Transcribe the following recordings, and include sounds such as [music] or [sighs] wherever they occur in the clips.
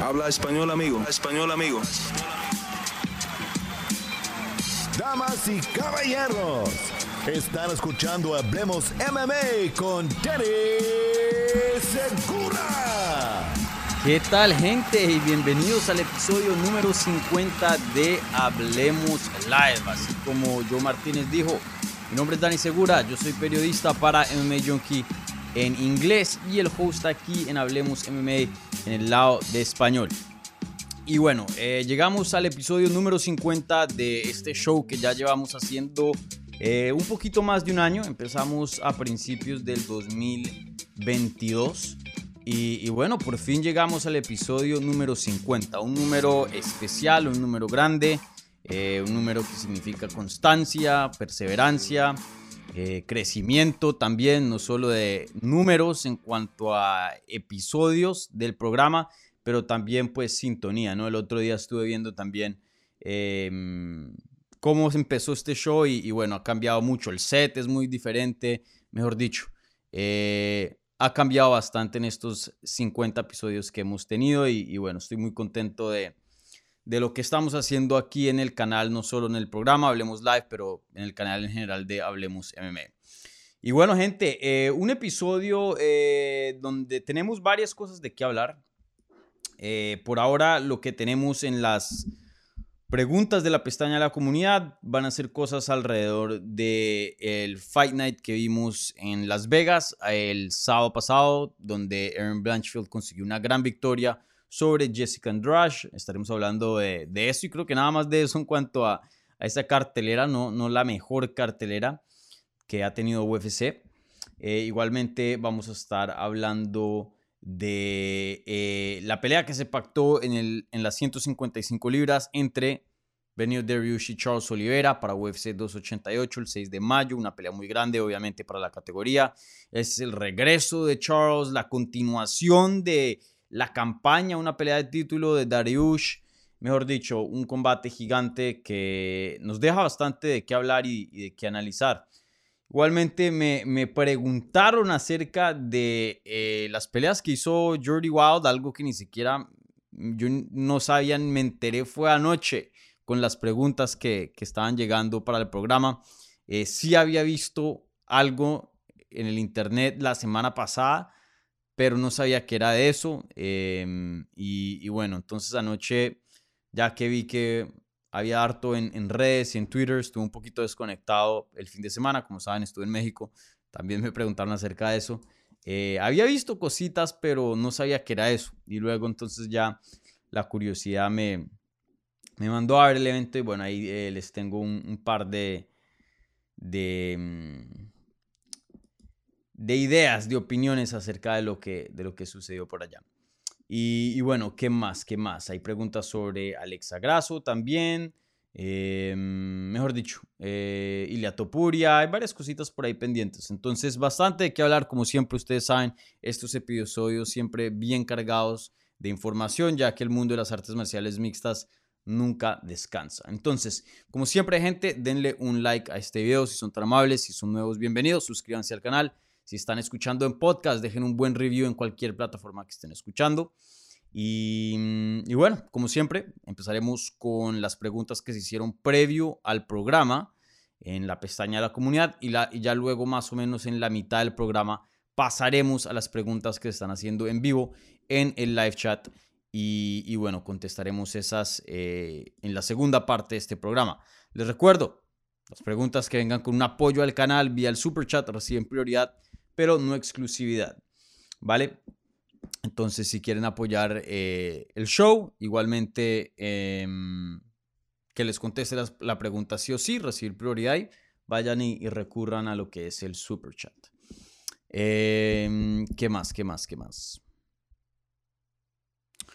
Habla español, amigo. español, amigo. Damas y caballeros, están escuchando Hablemos MMA con Danny Segura. ¿Qué tal gente? Y bienvenidos al episodio número 50 de Hablemos Live. Así como Joe Martínez dijo, mi nombre es Dani Segura, yo soy periodista para MMA Junkie en inglés y el host aquí en Hablemos MMA en el lado de español. Y bueno, eh, llegamos al episodio número 50 de este show que ya llevamos haciendo eh, un poquito más de un año. Empezamos a principios del 2022. Y, bueno, por fin llegamos al episodio número 50. Un número especial, un número grande, eh, un número que significa constancia, perseverancia, crecimiento también, no solo de números en cuanto a episodios del programa, pero también pues sintonía, ¿no? El otro día estuve viendo también em, cómo empezó este show y, bueno, ha cambiado mucho, el set es muy diferente, mejor dicho, eh, ha cambiado bastante en estos 50 episodios que hemos tenido y, bueno, estoy muy contento de, de lo que estamos haciendo aquí en el canal, no solo en el programa Hablemos Live, pero en el canal en general de Hablemos MMA. Y bueno, gente, eh, un episodio eh, donde tenemos varias cosas de qué hablar. Eh, por ahora lo que tenemos en las preguntas de la pestaña de la comunidad van a ser cosas alrededor del el Fight Night que vimos en Las Vegas el sábado pasado, donde Aaron Blanchfield consiguió una gran victoria sobre Jessica Andrade. Estaremos hablando de, eso y creo que nada más de eso en cuanto a, a esa cartelera, no, no la mejor cartelera que ha tenido UFC. Eh, igualmente vamos a estar hablando de eh, la pelea que se pactó en, el, en las 155 libras entre Benio Dariush y Charles Oliveira para UFC 288 el 6 de mayo, una pelea muy grande obviamente para la categoría. Es el regreso de Charles, la continuación de la campaña, una pelea de título de Dariush, mejor dicho, un combate gigante que nos deja bastante de qué hablar y de qué analizar. Igualmente me, preguntaron acerca de eh, las peleas que hizo Jordi Wild, algo que ni siquiera yo no sabía, me enteré fue anoche con las preguntas que, estaban llegando para el programa. Eh, sí había visto algo en el internet la semana pasada, pero no sabía que era de eso. Em, y, bueno, entonces anoche, ya que vi que había harto en, redes y en Twitter, estuve un poquito desconectado el fin de semana, como saben, estuve en México, también me preguntaron acerca de eso. Eh, había visto cositas, pero no sabía que era eso. Y luego entonces ya la curiosidad me, me mandó a ver el evento y bueno, ahí eh, les tengo un, par de, de, mm, de, ideas, de opiniones acerca de lo que, de lo que sucedió por allá. Y, bueno, ¿qué más? ¿Qué más? Hay preguntas sobre Alexa Grasso también. Eh, mejor dicho, eh, Topuria, hay varias cositas por ahí pendientes. Entonces, bastante de qué hablar, como siempre ustedes saben, estos episodios siempre bien cargados de información, ya que el mundo de las artes marciales mixtas nunca descansa. Entonces, como siempre, gente, denle un like a este video si son tan amables, si son nuevos, bienvenidos, suscríbanse al canal si están escuchando en podcast, dejen un buen review en cualquier plataforma que estén escuchando. Y, bueno, como siempre, empezaremos con las preguntas que se hicieron previo al programa en la pestaña de la comunidad y, la, y ya luego más o menos en la mitad del programa pasaremos a las preguntas que se están haciendo en vivo en el live chat y, bueno, contestaremos esas eh, en la segunda parte de este programa. Les recuerdo, las preguntas que vengan con un apoyo al canal vía el super chat reciben prioridad pero no exclusividad. ¿Vale? Entonces, si quieren apoyar eh, el show, igualmente em, que les conteste la, pregunta sí o sí, recibir prioridad, vayan y, recurran a lo que es el super chat. Em, ¿Qué más? ¿Qué más? ¿Qué más?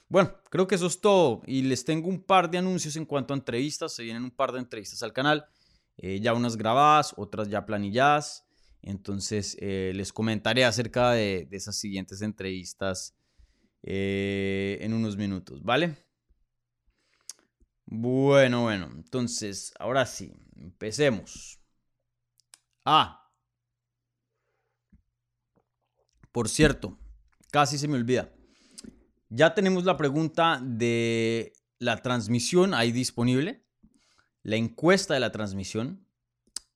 Bueno, creo que eso es todo. Y les tengo un par de anuncios en cuanto a entrevistas. Se vienen un par de entrevistas al canal. Eh, ya unas grabadas, otras ya planilladas. Entonces, eh, les comentaré acerca de, esas siguientes entrevistas eh, en unos minutos, ¿vale? Bueno, bueno, entonces, ahora sí, empecemos. Ah, por cierto, casi se me olvida. Ya tenemos la pregunta de la transmisión ahí disponible, la encuesta de la transmisión,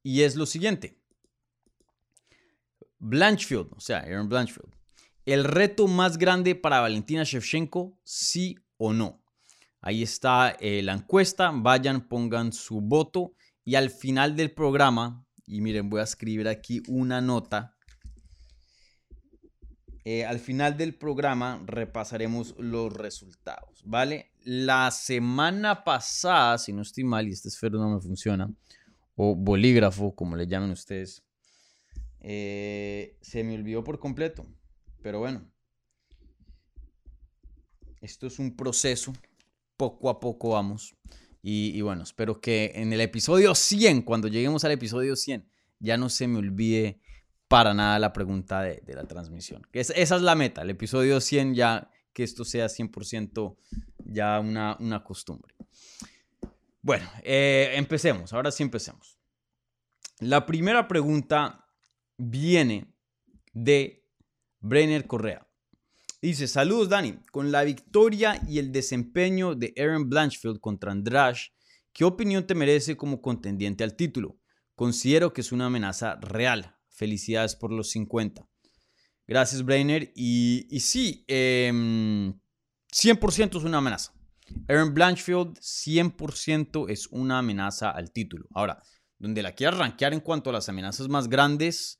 y es lo siguiente. Blanchfield, o sea, Aaron Blanchfield, el reto más grande para Valentina Shevchenko, sí o no. Ahí está eh, la encuesta, vayan, pongan su voto y al final del programa, y miren, voy a escribir aquí una nota. Eh, al final del programa repasaremos los resultados, ¿vale? La semana pasada, si no estoy mal y este esfero no me funciona, o bolígrafo, como le llamen ustedes, eh, se me olvidó por completo. Pero bueno, esto es un proceso, poco a poco vamos. Y, bueno, espero que en el episodio 100, cuando lleguemos al episodio 100, ya no se me olvide para nada la pregunta de, la transmisión. esa es la meta, el episodio 100 ya que esto sea 100% ya una, una costumbre. Bueno, eh, empecemos, ahora sí empecemos. La primera pregunta viene de Brenner Correa. Dice, saludos Dani, con la victoria y el desempeño de Aaron Blanchfield contra Andrash, ¿qué opinión te merece como contendiente al título? Considero que es una amenaza real. Felicidades por los 50. Gracias, Brainer. Y, y sí, 100% em, es una amenaza. Aaron Blanchfield 100% es una amenaza al título. Ahora, donde la quiera rankear en cuanto a las amenazas más grandes,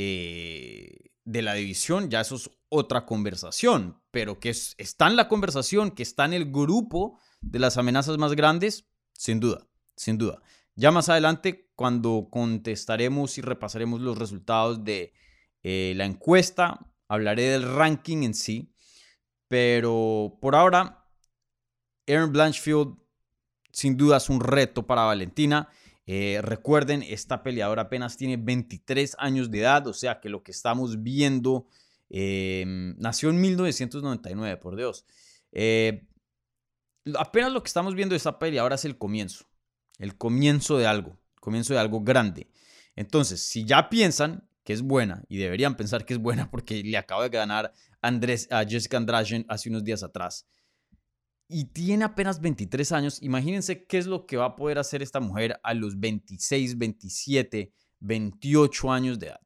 eh, de la división, ya eso es otra conversación, pero que está en la conversación, que está en el grupo de las amenazas más grandes, sin duda, sin duda. Ya más adelante, cuando contestaremos y repasaremos los resultados de eh, la encuesta, hablaré del ranking en sí, pero por ahora, Aaron Blanchfield sin duda es un reto para Valentina eh, recuerden, esta peleadora apenas tiene 23 años de edad, o sea que lo que estamos viendo em, nació en 1999, por Dios. Eh, apenas lo que estamos viendo de esta peleadora es el comienzo, el comienzo de algo, el comienzo de algo grande. Entonces, si ya piensan que es buena, y deberían pensar que es buena [laughs] porque le acaba de ganar Andrés, a Jessica Andrade hace unos días atrás, y tiene apenas 23 años, imagínense qué es lo que va a poder hacer esta mujer a los 26, 27, 28 años de edad.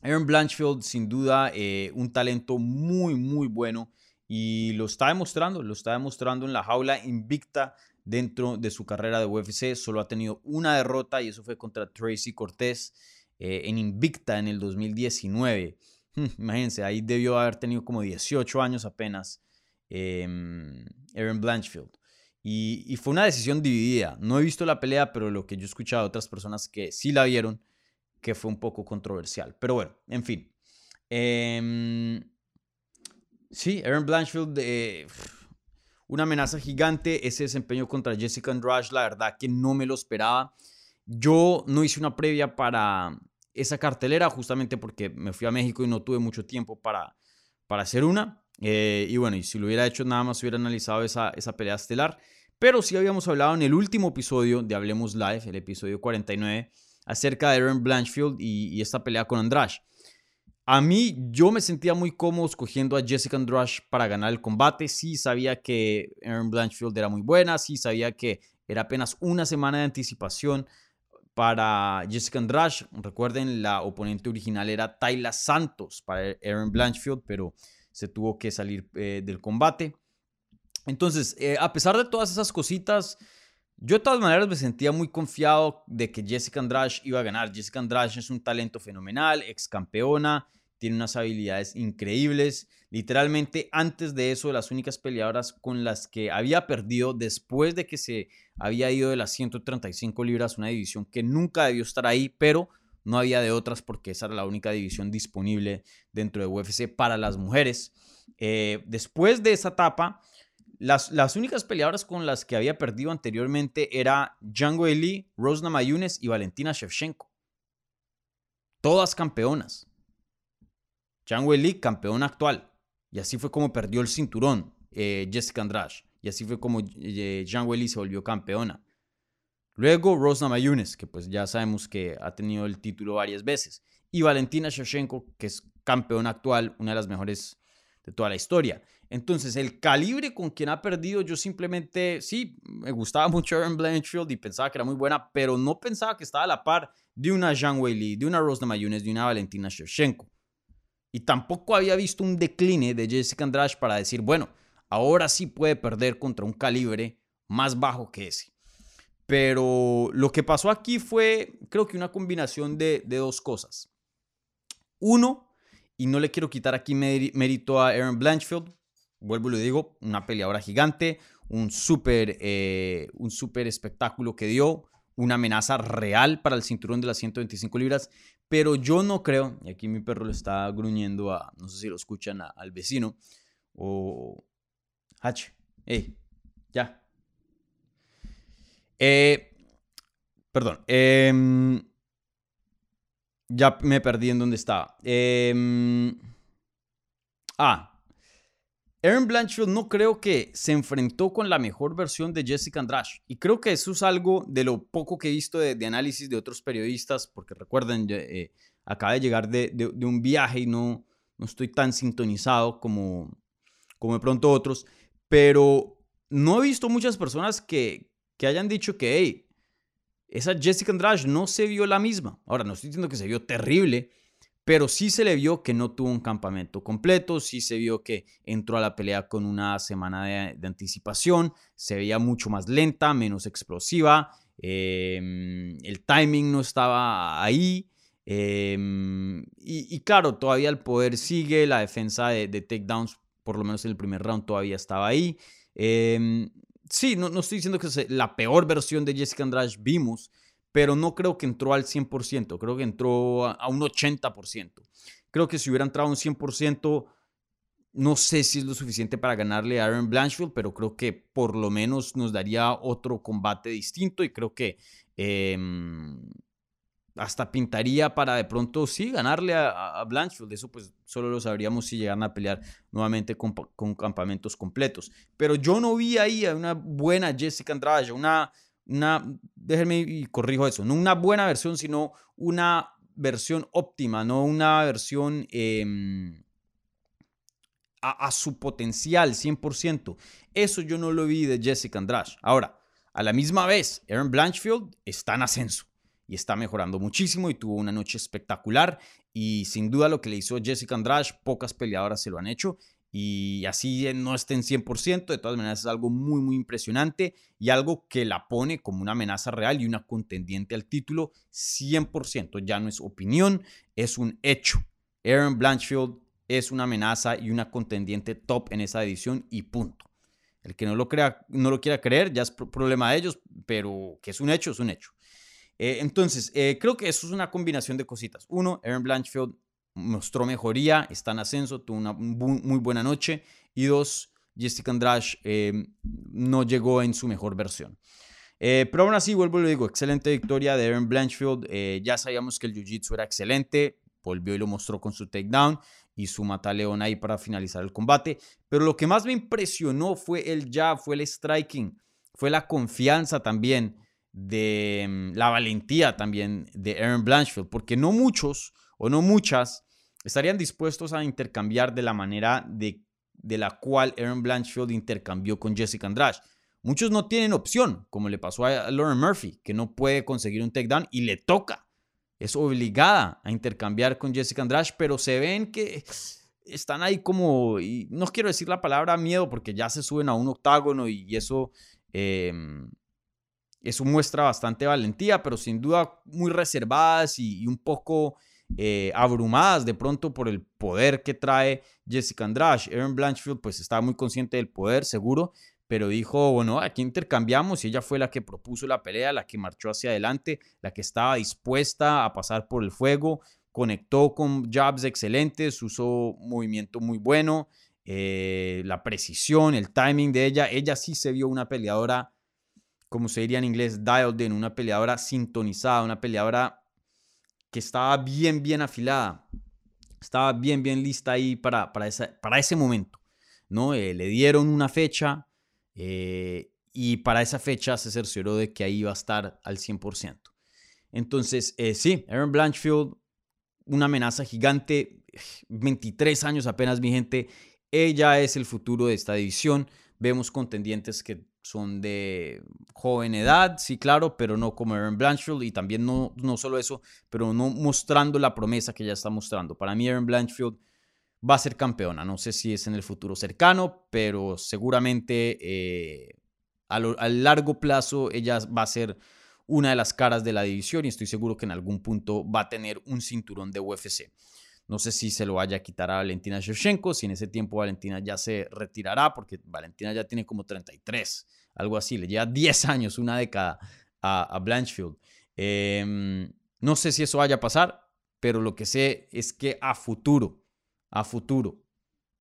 Aaron Blanchfield, sin duda, eh, un talento muy, muy bueno y lo está demostrando, lo está demostrando en la jaula invicta dentro de su carrera de UFC. Solo ha tenido una derrota y eso fue contra Tracy Cortés eh, en invicta en el 2019. Hmm, [laughs] imagínense, ahí debió haber tenido como 18 años apenas. Em, Aaron Blanchfield. Y, fue una decisión dividida. No he visto la pelea, pero lo que yo he escuchado de otras personas que sí la vieron, que fue un poco controversial. Pero bueno, en fin. Em, sí, Aaron Blanchfield, eh, una amenaza gigante. Ese desempeño contra Jessica Andrade, la verdad que no me lo esperaba. Yo no hice una previa para esa cartelera justamente porque me fui a México y no tuve mucho tiempo para, para hacer una. Eh, y bueno, y si lo hubiera hecho, nada más hubiera analizado esa, esa pelea estelar. Pero sí habíamos hablado en el último episodio de Hablemos Live, el episodio 49, acerca de Aaron Blanchfield y, esta pelea con Andrade. A mí, yo me sentía muy cómodo escogiendo a Jessica Andrade para ganar el combate. Sí sabía que Aaron Blanchfield era muy buena, sí sabía que era apenas una semana de anticipación para Jessica Andrade. Recuerden, la oponente original era Tayla Santos para Aaron Blanchfield, pero se tuvo que salir eh, del combate. Entonces, eh, a pesar de todas esas cositas, yo de todas maneras me sentía muy confiado de que Jessica Andrade iba a ganar. Jessica Andrade es un talento fenomenal, ex campeona, tiene unas habilidades increíbles. Literalmente, antes de eso, las únicas peleadoras con las que había perdido después de que se había ido de las 135 libras, una división que nunca debió estar ahí, pero no había de otras porque esa era la única división disponible dentro de UFC para las mujeres. Eh, después de esa etapa, las, las, únicas peleadoras con las que había perdido anteriormente era Django Eli, Rosna Mayunes y Valentina Shevchenko. Todas campeonas. Django Eli, campeona actual. Y así fue como perdió el cinturón eh, Jessica Andrade. Y así fue como eh, Eli se volvió campeona. Luego Rosna Mayunes, que pues ya sabemos que ha tenido el título varias veces. Y Valentina Shevchenko, que es campeona actual, una de las mejores, de toda la historia. Entonces, el calibre con quien ha perdido, yo simplemente, sí, me gustaba mucho Aaron Blanchfield y pensaba que era muy buena, pero no pensaba que estaba a la par de una Zhang Weili, de una Rosna Mayunes, de una Valentina Shevchenko. Y tampoco había visto un decline de Jessica Andrade para decir, bueno, ahora sí puede perder contra un calibre más bajo que ese. Pero lo que pasó aquí fue, creo que una combinación de, dos cosas. Uno, y no le quiero quitar aquí mérito a Aaron Blanchfield, vuelvo y lo digo, una peleadora gigante, un súper eh, un super espectáculo que dio, una amenaza real para el cinturón de las 125 libras, pero yo no creo, y aquí mi perro lo está gruñendo a, no sé si lo escuchan, al vecino, o... H, hey, ya. Eh, perdón, eh, ya me perdí en dónde estaba. Em, ah. Aaron Blanchfield no creo que se enfrentó con la mejor versión de Jessica Andrade. Y creo que eso es algo de lo poco que he visto de, análisis de otros periodistas, porque recuerden, eh, acaba de llegar de, un viaje y no, no estoy tan sintonizado como, como de pronto otros. Pero no he visto muchas personas que, que hayan dicho que, hey, esa Jessica Andrade no se vio la misma. Ahora, no estoy diciendo que se vio terrible, pero sí se le vio que no tuvo un campamento completo, sí se vio que entró a la pelea con una semana de, anticipación, se veía mucho más lenta, menos explosiva, em, el timing no estaba ahí. Em, y, claro, todavía el poder sigue, la defensa de, de takedowns, por lo menos en el primer round, todavía estaba ahí. Em, sí, no, no estoy diciendo que es la peor versión de Jessica Andrade vimos, pero no creo que entró al 100%, creo que entró a, un 80%. Creo que si hubiera entrado a un 100%, no sé si es lo suficiente para ganarle a Aaron Blanchfield, pero creo que por lo menos nos daría otro combate distinto y creo que em, hasta pintaría para de pronto, sí, ganarle a, Blanchfield. Eso pues solo lo sabríamos si llegan a pelear nuevamente con, campamentos completos. Pero yo no vi ahí a una buena Jessica Andrade, una, una, déjenme y corrijo eso, no una buena versión, sino una versión óptima, no una versión em, a, a, su potencial 100%. Eso yo no lo vi de Jessica Andrade. Ahora, a la misma vez, Aaron Blanchfield está en ascenso y está mejorando muchísimo y tuvo una noche espectacular y sin duda lo que le hizo Jessica Andrade, pocas peleadoras se lo han hecho y así no estén 100%, de todas maneras es algo muy muy impresionante y algo que la pone como una amenaza real y una contendiente al título 100%, ya no es opinión, es un hecho. Aaron Blanchfield es una amenaza y una contendiente top en esa edición y punto. El que no lo, crea, no lo quiera creer ya es problema de ellos, pero que es un hecho, es un hecho. Eh, entonces, eh, creo que eso es una combinación de cositas. Uno, Aaron Blanchfield mostró mejoría, está en ascenso, tuvo una muy buena noche. Y dos, Jessica Andrade eh, no llegó en su mejor versión. pero aún así, vuelvo y lo digo, excelente victoria de Aaron Blanchfield. ya sabíamos que el Jiu-Jitsu era excelente, volvió y lo mostró con su takedown y su mataleón ahí para finalizar el combate. Pero lo que más me impresionó fue el jab, fue el striking, fue la confianza también de mm, la valentía también de Aaron Blanchfield, porque no muchos o no muchas estarían dispuestos a intercambiar de la manera de, de la cual Aaron Blanchfield intercambió con Jessica Andrade. Muchos no tienen opción, como le pasó a Lauren Murphy, que no puede conseguir un takedown y le toca. Es obligada a intercambiar con Jessica Andrade, pero se ven que están ahí como, no quiero decir la palabra miedo porque ya se suben a un octágono y, eso em, eso muestra bastante valentía, pero sin duda muy reservadas y, un poco eh, abrumadas de pronto por el poder que trae Jessica Andrade. Aaron Blanchfield pues estaba muy consciente del poder, seguro, pero dijo, bueno, aquí intercambiamos y ella fue la que propuso la pelea, la que marchó hacia adelante, la que estaba dispuesta a pasar por el fuego, conectó con jabs excelentes, usó movimiento muy bueno, eh, la precisión, el timing de ella, ella sí se vio una peleadora como se diría en inglés, dialed in, una peleadora sintonizada, una peleadora que estaba bien, bien afilada, estaba bien, bien lista ahí para, para, para ese momento, ¿no? Eh, le dieron una fecha eh, y para esa fecha se cercioró de que ahí iba a estar al 100%. Entonces, eh, sí, Aaron Blanchfield, una amenaza gigante, 23 años apenas, mi gente, ella es el futuro de esta división. Vemos contendientes que son de joven edad, sí, claro, pero no como Aaron Blanchfield y también no, no solo eso, pero no mostrando la promesa que ella está mostrando. Para mí Aaron Blanchfield va a ser campeona. No sé si es en el futuro cercano, pero seguramente eh, a, a, largo plazo ella va a ser una de las caras de la división y estoy seguro que en algún punto va a tener un cinturón de UFC. No sé si se lo vaya a quitar a Valentina Shevchenko, si en ese tiempo Valentina ya se retirará, porque Valentina ya tiene como 33, algo así, le lleva 10 años, una década a, Blanchfield. Em, no sé si eso vaya a pasar, pero lo que sé es que a futuro, a futuro,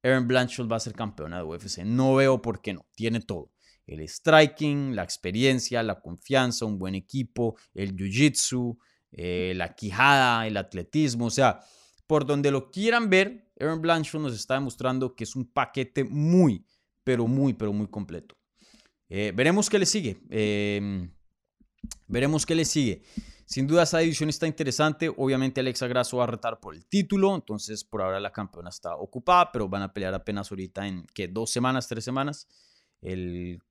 Aaron Blanchfield va a ser campeona de UFC. No veo por qué no, tiene todo. El striking, la experiencia, la confianza, un buen equipo, el jiu-jitsu, eh, la quijada, el atletismo, o sea, por donde lo quieran ver, Aaron Blanchfield nos está demostrando que es un paquete muy, pero muy, pero muy completo. Eh, veremos qué le sigue. Em, veremos qué le sigue. Sin duda esa división está interesante. Obviamente Alexa Grasso va a retar por el título. Entonces por ahora la campeona está ocupada. Pero van a pelear apenas ahorita en ¿qué? dos semanas, tres semanas. El,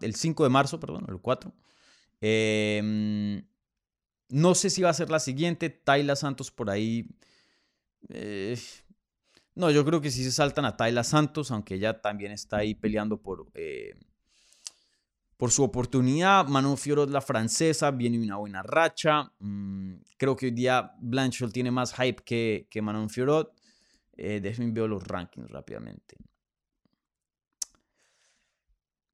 el 5 de marzo, perdón, el 4. Em, no sé si va a ser la siguiente. Tayla Santos por ahí eh, no, yo creo que sí se saltan a Tayla Santos, aunque ella también está ahí peleando por, eh, por su oportunidad. Manon Fiorot, la francesa, viene una buena racha. Mm, creo que hoy día Blanchard tiene más hype que, que Manon Fiorot. Eh, déjenme ver los rankings rápidamente.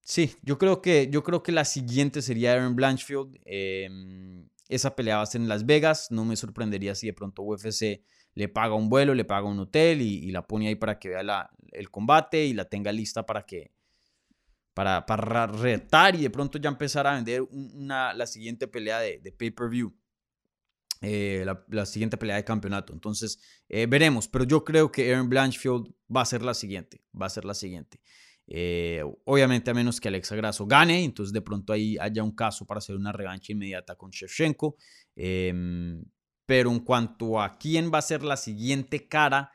Sí, yo creo que, yo creo que la siguiente sería Aaron Blanchfield. Em, esa pelea va a ser en Las Vegas. No me sorprendería si de pronto UFC le paga un vuelo, le paga un hotel y, la pone ahí para que vea el combate y la tenga lista para que para, para retar y de pronto ya empezar a vender una, la siguiente pelea de, pay-per-view. Eh, la, siguiente pelea de campeonato. Entonces, eh, veremos. Pero yo creo que Aaron Blanchfield va a ser la siguiente. Va a ser la siguiente. Eh, obviamente, a menos que Alexa Grasso gane. Entonces, de pronto ahí haya un caso para hacer una revancha inmediata con Shevchenko. Pero en cuanto a quién va a ser la siguiente cara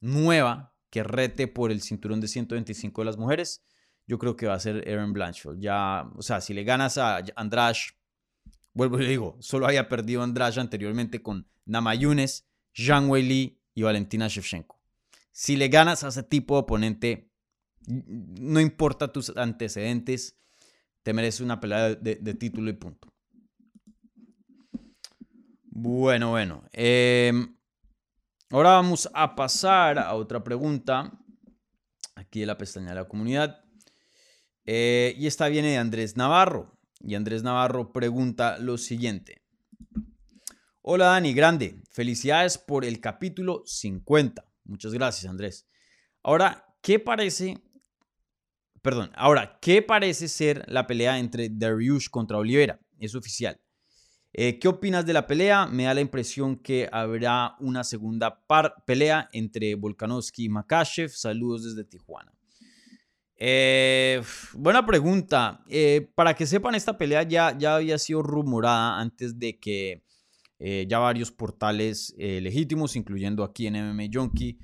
nueva que rete por el cinturón de 125 de las mujeres, yo creo que va a ser Aaron Blanchfield. Ya, o sea, si le ganas a Andrade, vuelvo y le digo, solo haya perdido Andrade anteriormente con Nama Yunes, Zhang Weili y Valentina Shevchenko. Si le ganas a ese tipo de oponente, no importa tus antecedentes, te mereces una pelea de título y punto. Bueno, bueno. Em, ahora vamos a pasar a otra pregunta. Aquí de la pestaña de la comunidad. Eh, y esta viene de Andrés Navarro. Y Andrés Navarro pregunta lo siguiente. Hola Dani, grande. Felicidades por el capítulo 50. Muchas gracias, Andrés. Ahora, ¿qué parece? Perdón, ahora, ¿qué parece ser la pelea entre Dariush contra Olivera? Es oficial. Eh, ¿Qué opinas de la pelea? Me da la impresión que habrá una segunda pelea entre Volkanovski y Makachev. Saludos desde Tijuana. Eh, buena pregunta. Eh, para que sepan, esta pelea ya, ya había sido rumorada antes de que ya varios portales legítimos, incluyendo aquí en MMA Junkie,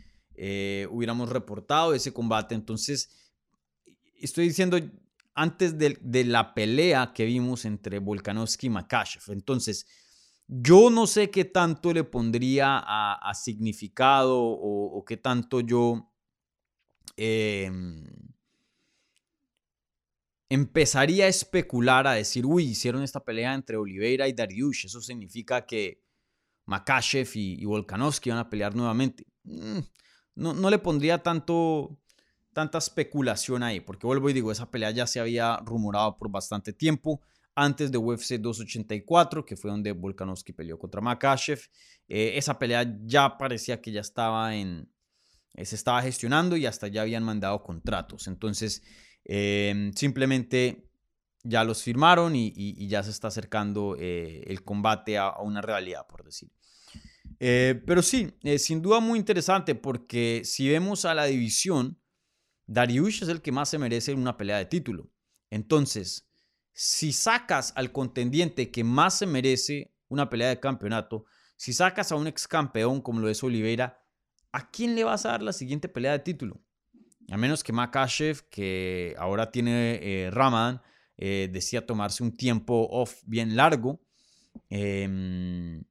hubiéramos reportado ese combate. Entonces, estoy diciendo, antes de, la pelea que vimos entre Volkanovski y Makachev. Entonces, yo no sé qué tanto le pondría a, significado o, qué tanto yo em, empezaría a especular, a decir, uy, hicieron esta pelea entre Oliveira y Dariush. Eso significa que Makachev y, y Volkanovski van a pelear nuevamente. Mm, no, no le pondría tanto, tanta especulación ahí, porque vuelvo y digo, esa pelea ya se había rumorado por bastante tiempo, antes de UFC 284, que fue donde Volkanovski peleó contra Makachev. Eh, esa pelea ya parecía que ya estaba en, eh, se estaba gestionando y hasta ya habían mandado contratos. Entonces, em, simplemente ya los firmaron y, ya se está acercando eh, el combate a, a, una realidad, por decir. pero sí, sin duda muy interesante porque si vemos a la división, Dariush es el que más se merece una pelea de título. Entonces, si sacas al contendiente que más se merece una pelea de campeonato, si sacas a un ex campeón como lo es Oliveira, ¿a quién le vas a dar la siguiente pelea de título? a menos que Makashev, que ahora tiene eh, Ramadan, eh, decía tomarse un tiempo off bien largo. Em,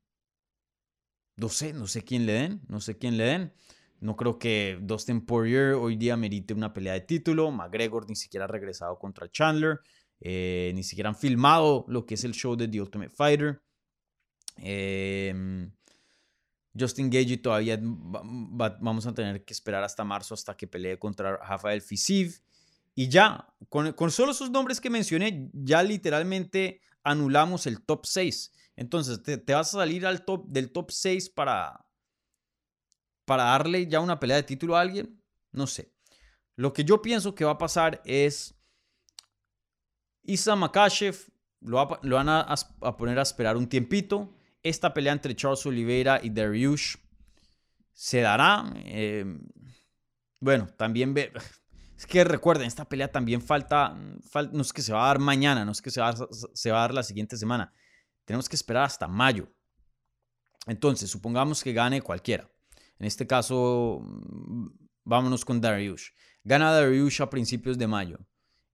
no sé, no sé quién le den, no sé quién le den. No creo que Dustin Poirier hoy día merite una pelea de título. McGregor ni siquiera ha regresado contra Chandler. Eh, ni siquiera han filmado lo que es el show de The Ultimate Fighter. Em, Justin Gage todavía vamos a tener que esperar hasta marzo hasta que pelee contra Rafael Fisiv. Y ya, con, solo esos nombres que mencioné, ya literalmente anulamos el top 6. Entonces, ¿te, vas a salir al top, del top 6 para, para darle ya una pelea de título a alguien? No sé. Lo que yo pienso que va a pasar es Isa Makashev lo, van a, poner a esperar un tiempito. Esta pelea entre Charles Oliveira y Dariush se dará. Em, bueno, también. [laughs] Es que recuerden, esta pelea también falta, no es que se va a dar mañana, no es que se va se va a dar la siguiente semana. Tenemos que esperar hasta mayo. Entonces, supongamos que gane cualquiera. En este caso, mm, vámonos con Dariush. Gana Dariush a principios de mayo.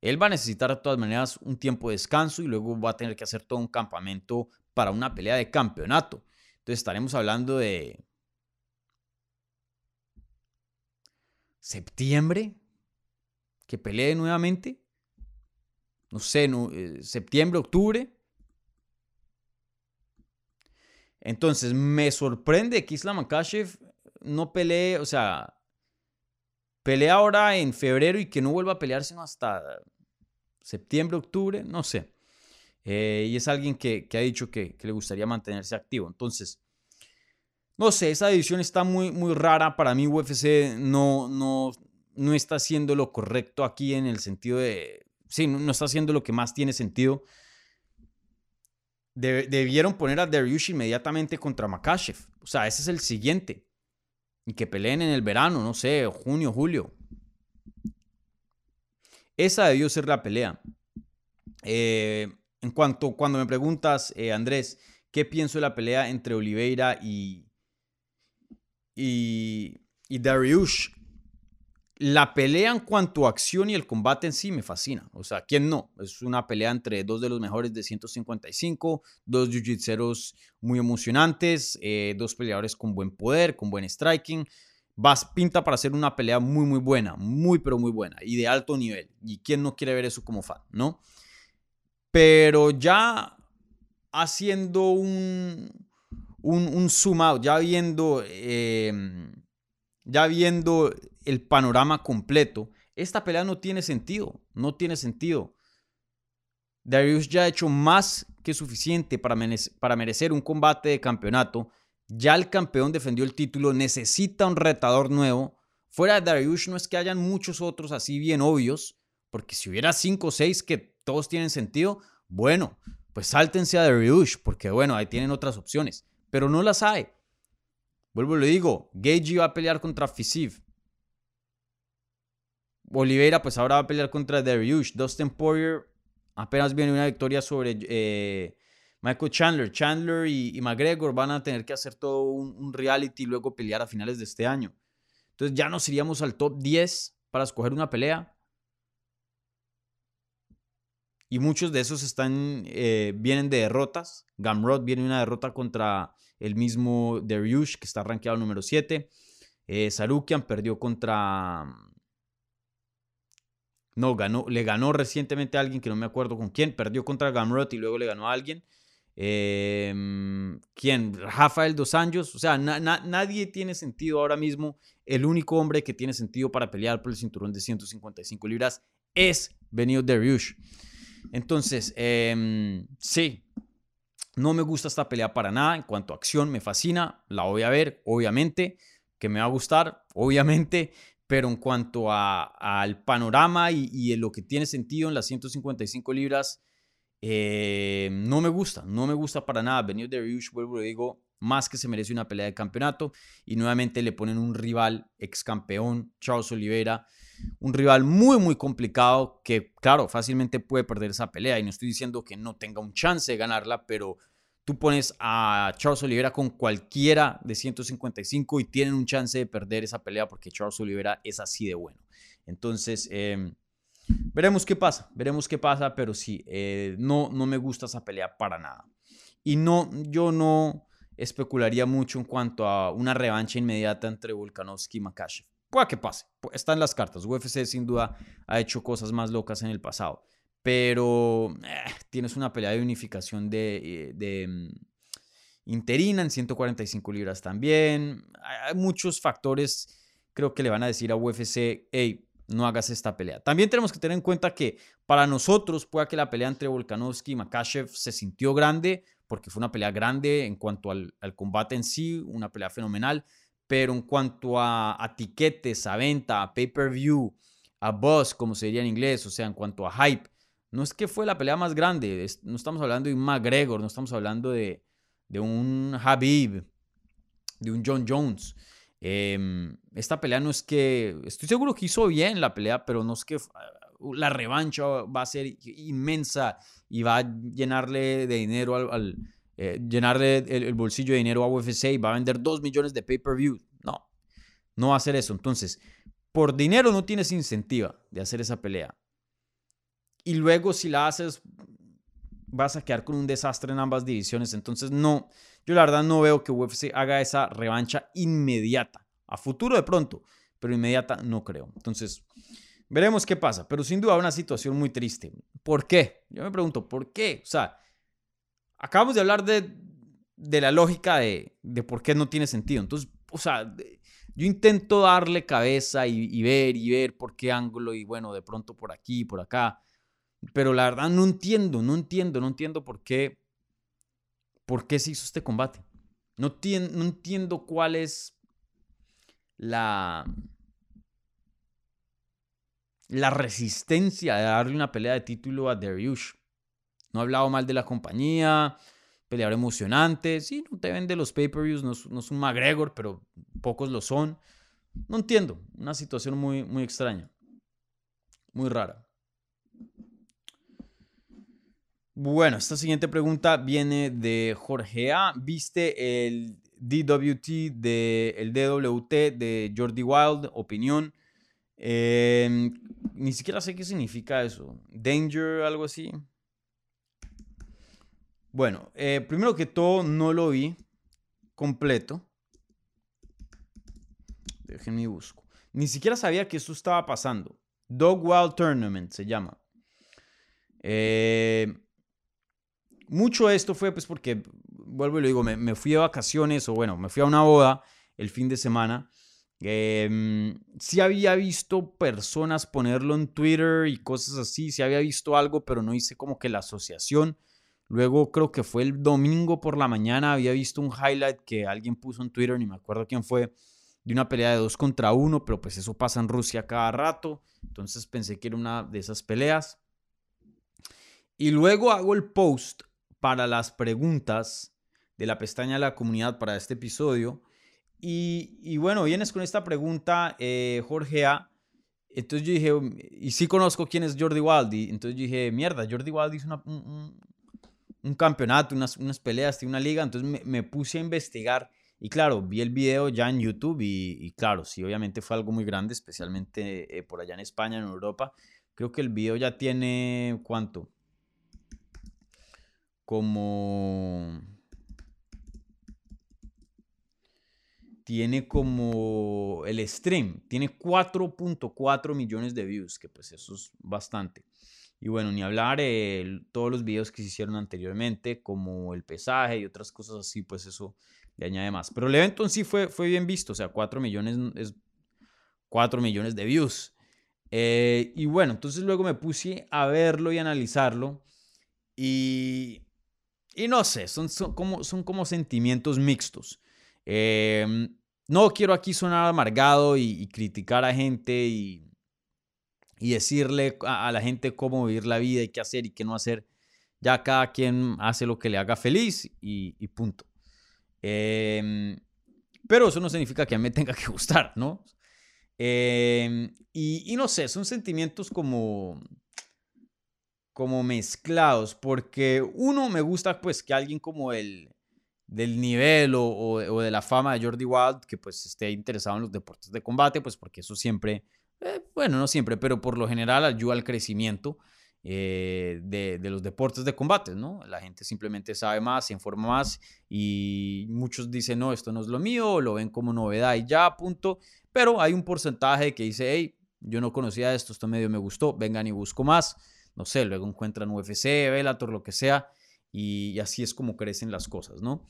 Él va a necesitar de todas maneras un tiempo de descanso y luego va a tener que hacer todo un campamento para una pelea de campeonato. Entonces estaremos hablando de septiembre, que pelee nuevamente. No sé, eh, septiembre, octubre. Entonces, me sorprende que Islam Makashev no pelee, o sea, pelea ahora en febrero y que no vuelva a pelear sino hasta septiembre, octubre, no sé. Eh, y es alguien que, ha dicho que, le gustaría mantenerse activo. Entonces, no sé, esa división está muy, muy rara. Para mí UFC no, no, no está haciendo lo correcto aquí en el sentido de... Sí, no, está haciendo lo que más tiene sentido debieron poner a Dariush inmediatamente contra Makashev. O sea, ese es el siguiente. Y que peleen en el verano, no sé, junio, julio. Esa debió ser la pelea. Eh, en cuanto, cuando me preguntas, eh, Andrés, ¿qué pienso de la pelea entre Oliveira y, y, y Dariush? La pelea en cuanto a acción y el combate en sí me fascina. O sea, ¿quién no? Es una pelea entre dos de los mejores de 155, dos jiu-jitseros muy emocionantes, eh, dos peleadores con buen poder, con buen striking. Vas, pinta para hacer una pelea muy, muy buena, muy, pero muy buena y de alto nivel. ¿Y quién no quiere ver eso como fan, no? Pero ya haciendo un, un, un zoom out, ya viendo, em, ya viendo el panorama completo, esta pelea no tiene sentido, no tiene sentido. Darius ya ha hecho más que suficiente para, para merecer un combate de campeonato. Ya el campeón defendió el título, necesita un retador nuevo. Fuera de Darius no es que hayan muchos otros así bien obvios, porque si hubiera cinco o seis que todos tienen sentido, bueno, pues sáltense a Darius, porque bueno, ahí tienen otras opciones, pero no las hay. Vuelvo y le digo, Gage va a pelear contra Fisiv. Oliveira pues ahora va a pelear contra Dariush. Dustin Poirier apenas viene una victoria sobre eh, Michael Chandler. Chandler y, McGregor van a tener que hacer todo un, reality y luego pelear a finales de este año. Entonces ya nos iríamos al top 10 para escoger una pelea. Y muchos de esos están, eh, vienen de derrotas. Gamrod viene una derrota contra el mismo Dariush, que está rankeado número 7. Eh, Sarukian perdió contra no, ganó, le ganó recientemente a alguien que no me acuerdo con quién. Perdió contra Gamrot y luego le ganó a alguien. Em, ¿Quién? Rafael Dos Anjos. O sea, nadie tiene sentido ahora mismo. El único hombre que tiene sentido para pelear por el cinturón de 155 libras es Benio Dariush. Entonces, em, sí, no me gusta esta pelea para nada. En cuanto a acción, me fascina. La voy a ver, obviamente. Que me va a gustar, obviamente pero en cuanto al panorama y, lo que tiene sentido en las 155 libras, eh, no me gusta, no me gusta para nada. Benio de Riush, vuelvo y digo, más que se merece una pelea de campeonato y nuevamente le ponen un rival ex campeón, Charles Oliveira, un rival muy, muy complicado que, claro, fácilmente puede perder esa pelea y no estoy diciendo que no tenga un chance de ganarla, pero Tú pones a Charles Oliveira con cualquiera de 155 y tienen un chance de perder esa pelea porque Charles Oliveira es así de bueno. Entonces, em, veremos qué pasa, veremos qué pasa, pero sí, eh, no, no me gusta esa pelea para nada. Y no, yo no especularía mucho en cuanto a una revancha inmediata entre Volkanovski y Makashev. Puede que pase, está en las cartas. UFC sin duda ha hecho cosas más locas en el pasado, pero eh, tienes una pelea de unificación de, eh, de mm, interina en 145 libras también. Hay muchos factores, creo que le van a decir a UFC, hey, no hagas esta pelea. También tenemos que tener en cuenta que para nosotros puede que la pelea entre Volkanovski y Makashev se sintió grande, porque fue una pelea grande en cuanto al, combate en sí, una pelea fenomenal, pero en cuanto a, a tiquetes, a venta, a pay-per-view, a buzz, como se diría en inglés, o sea, en cuanto a hype, no es que fue la pelea más grande, no estamos hablando de un McGregor, no estamos hablando de, de un Habib, de un John Jones. Em, esta pelea no es que, estoy seguro que hizo bien la pelea, pero no es que uh, la revancha va a ser inmensa y va a llenarle de dinero al, eh, llenarle el, bolsillo de dinero a UFC y va a vender 2 millones de pay-per-view. No, no va a hacer eso. Entonces, por dinero no tienes incentiva de hacer esa pelea. Y luego si la haces, vas a quedar con un desastre en ambas divisiones. Entonces, no, yo la verdad no veo que UFC haga esa revancha inmediata. A futuro de pronto, pero inmediata no creo. Entonces, veremos qué pasa. Pero sin duda una situación muy triste. ¿Por qué? Yo me pregunto, ¿por qué? O sea, acabamos de hablar de, de la lógica de, de, por qué no tiene sentido. Entonces, o sea, yo intento darle cabeza y, ver y ver por qué ángulo y bueno, de pronto por aquí, por acá. Pero la verdad no entiendo, no entiendo, no entiendo por qué, por qué se hizo este combate. No, no entiendo cuál es la, la resistencia de darle una pelea de título a Dariush. No he hablado mal de la compañía, peleador emocionante. Sí, no te vende los pay-per-views, no, no, es un McGregor, pero pocos lo son. No entiendo, una situación muy, muy extraña, muy rara. Bueno, esta siguiente pregunta viene de Jorge A. ¿Viste el DWT de el DWT de Jordi Wild? Opinión. Em, ni siquiera sé qué significa eso. Danger, algo así. Bueno, eh, primero que todo, no lo vi completo. Déjenme busco. Ni siquiera sabía que esto estaba pasando. Dog Wild Tournament se llama. Eh, mucho de esto fue pues porque, vuelvo y lo digo, me, fui de vacaciones o bueno, me fui a una boda el fin de semana. Eh, sí había visto personas ponerlo en Twitter y cosas así, sí había visto algo, pero no hice como que la asociación. Luego creo que fue el domingo por la mañana, había visto un highlight que alguien puso en Twitter, ni me acuerdo quién fue, de una pelea de dos contra uno, pero pues eso pasa en Rusia cada rato, entonces pensé que era una de esas peleas. Y luego hago el post para las preguntas de la pestaña de la comunidad para este episodio. Y, bueno, vienes con esta pregunta, eh, Jorge A. Entonces yo dije, y sí conozco quién es Jordi Waldi. Entonces yo dije, mierda, Jordi Waldi hizo campeonato, unas, unas peleas, una liga. Entonces me, puse a investigar. Y claro, vi el video ya en YouTube y, claro, sí, obviamente fue algo muy grande, especialmente eh, por allá en España, en Europa. Creo que el video ya tiene, ¿cuánto? como... Tiene como el stream, tiene 4.4 millones de views, que pues eso es bastante. Y bueno, ni hablar de todos los videos que se hicieron anteriormente, como el pesaje y otras cosas así, pues eso le añade más. Pero el evento en sí fue, fue bien visto, o sea, 4 millones es 4 millones de views. Eh, y bueno, entonces luego me puse a verlo y analizarlo. Y y no sé, son, son, como, son como sentimientos mixtos. Em, no quiero aquí sonar amargado y, criticar a gente y, y decirle a, la gente cómo vivir la vida y qué hacer y qué no hacer. Ya cada quien hace lo que le haga feliz y, punto. Em, pero eso no significa que a mí tenga que gustar, ¿no? Em, y, no sé, son sentimientos como, como mezclados, porque uno me gusta pues que alguien como el del nivel o, de la fama de Jordi Wild, que pues esté interesado en los deportes de combate, pues porque eso siempre Eh, bueno, no siempre, pero por lo general ayuda al crecimiento eh, de, los deportes de combate, ¿no? La gente simplemente sabe más, se informa más y muchos dicen, no, esto no es lo mío, lo ven como novedad y ya, punto. Pero hay un porcentaje que dice, hey, yo no conocía esto, esto medio me gustó, vengan y busco más. No sé, luego encuentran UFC, Bellator, lo que sea, y, así es como crecen las cosas, ¿no?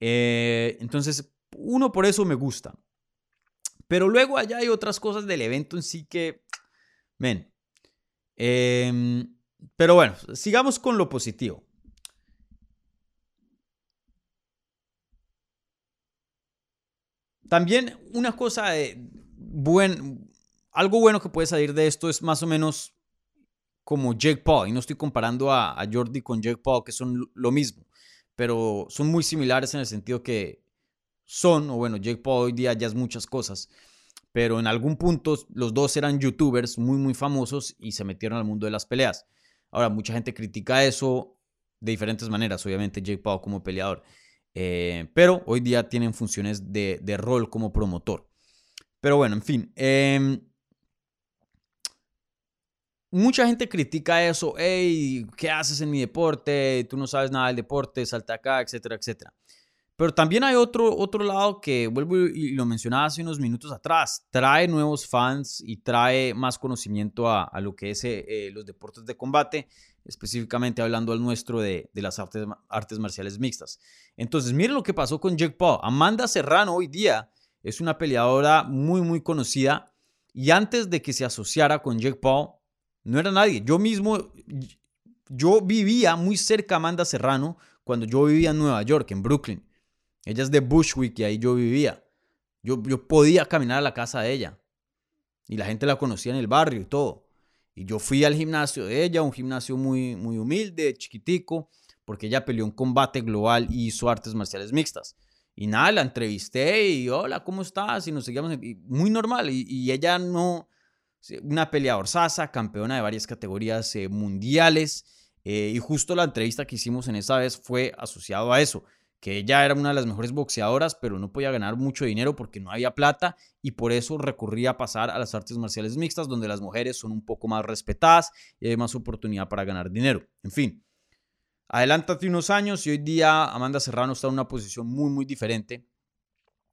Eh, entonces, uno por eso me gusta. Pero luego allá hay otras cosas del evento en sí que, ven. Em, pero bueno, sigamos con lo positivo. También una cosa buen, algo bueno que puede salir de esto es más o menos como Jake Paul. Y no estoy comparando a, a Jordi con Jake Paul, que son lo mismo, pero son muy similares en el sentido que son, o bueno, Jake Paul hoy día ya es muchas cosas, pero en algún punto los dos eran youtubers muy, muy famosos y se metieron al mundo de las peleas. Ahora, mucha gente critica eso de diferentes maneras, obviamente Jake Paul como peleador, eh, pero hoy día tienen funciones de, rol como promotor. Pero bueno, en fin. Eh, mucha gente critica eso, hey, ¿qué haces en mi deporte? Tú no sabes nada del deporte, salta acá, etcétera, etcétera. Pero también hay otro, otro lado que, vuelvo y lo mencionaba hace unos minutos atrás, trae nuevos fans y trae más conocimiento a, lo que es eh, eh los deportes de combate, específicamente hablando al nuestro de, de, las artes, artes marciales mixtas. Entonces, miren lo que pasó con Jake Paul. Amanda Serrano hoy día es una peleadora muy, muy conocida y antes de que se asociara con Jake Paul, no era nadie. Yo mismo, yo vivía muy cerca a Amanda Serrano cuando yo vivía en Nueva York, en Brooklyn. Ella es de Bushwick y ahí yo vivía. Yo, yo podía caminar a la casa de ella. Y la gente la conocía en el barrio y todo. Y yo fui al gimnasio de ella, un gimnasio muy, muy humilde, chiquitico, porque ella peleó en combate global y hizo artes marciales mixtas. Y nada, la entrevisté y hola, ¿cómo estás? Y nos seguíamos, muy normal. Y, ella no, una peleadora sasa, campeona de varias categorías eh, mundiales. Eh, y justo la entrevista que hicimos en esa vez fue asociado a eso, que ella era una de las mejores boxeadoras, pero no podía ganar mucho dinero porque no había plata y por eso recurría a pasar a las artes marciales mixtas, donde las mujeres son un poco más respetadas y hay más oportunidad para ganar dinero. En fin, adelántate unos años y hoy día Amanda Serrano está en una posición muy, muy diferente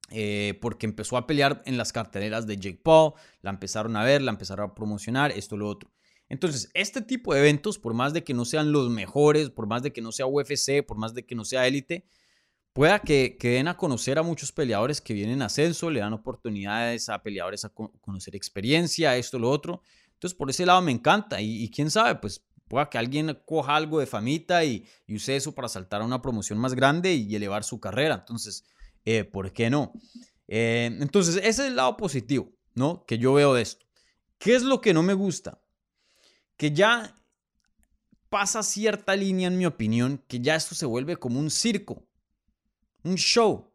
eh, porque empezó a pelear en las carteleras de Jake Paul, la empezaron a ver, la empezaron a promocionar, esto, lo otro. Entonces, este tipo de eventos, por más de que no sean los mejores, por más de que no sea UFC, por más de que no sea élite, pueda que, que, den a conocer a muchos peleadores que vienen en ascenso, le dan oportunidades a peleadores a conocer experiencia, esto, lo otro. Entonces, por ese lado me encanta. Y, quién sabe, pues pueda que alguien coja algo de famita y, y, use eso para saltar a una promoción más grande y elevar su carrera. Entonces, eh, ¿por qué no? Eh, entonces, ese es el lado positivo, ¿no? Que yo veo de esto. ¿Qué es lo que no me gusta? Que ya pasa cierta línea, en mi opinión, que ya esto se vuelve como un circo, un show.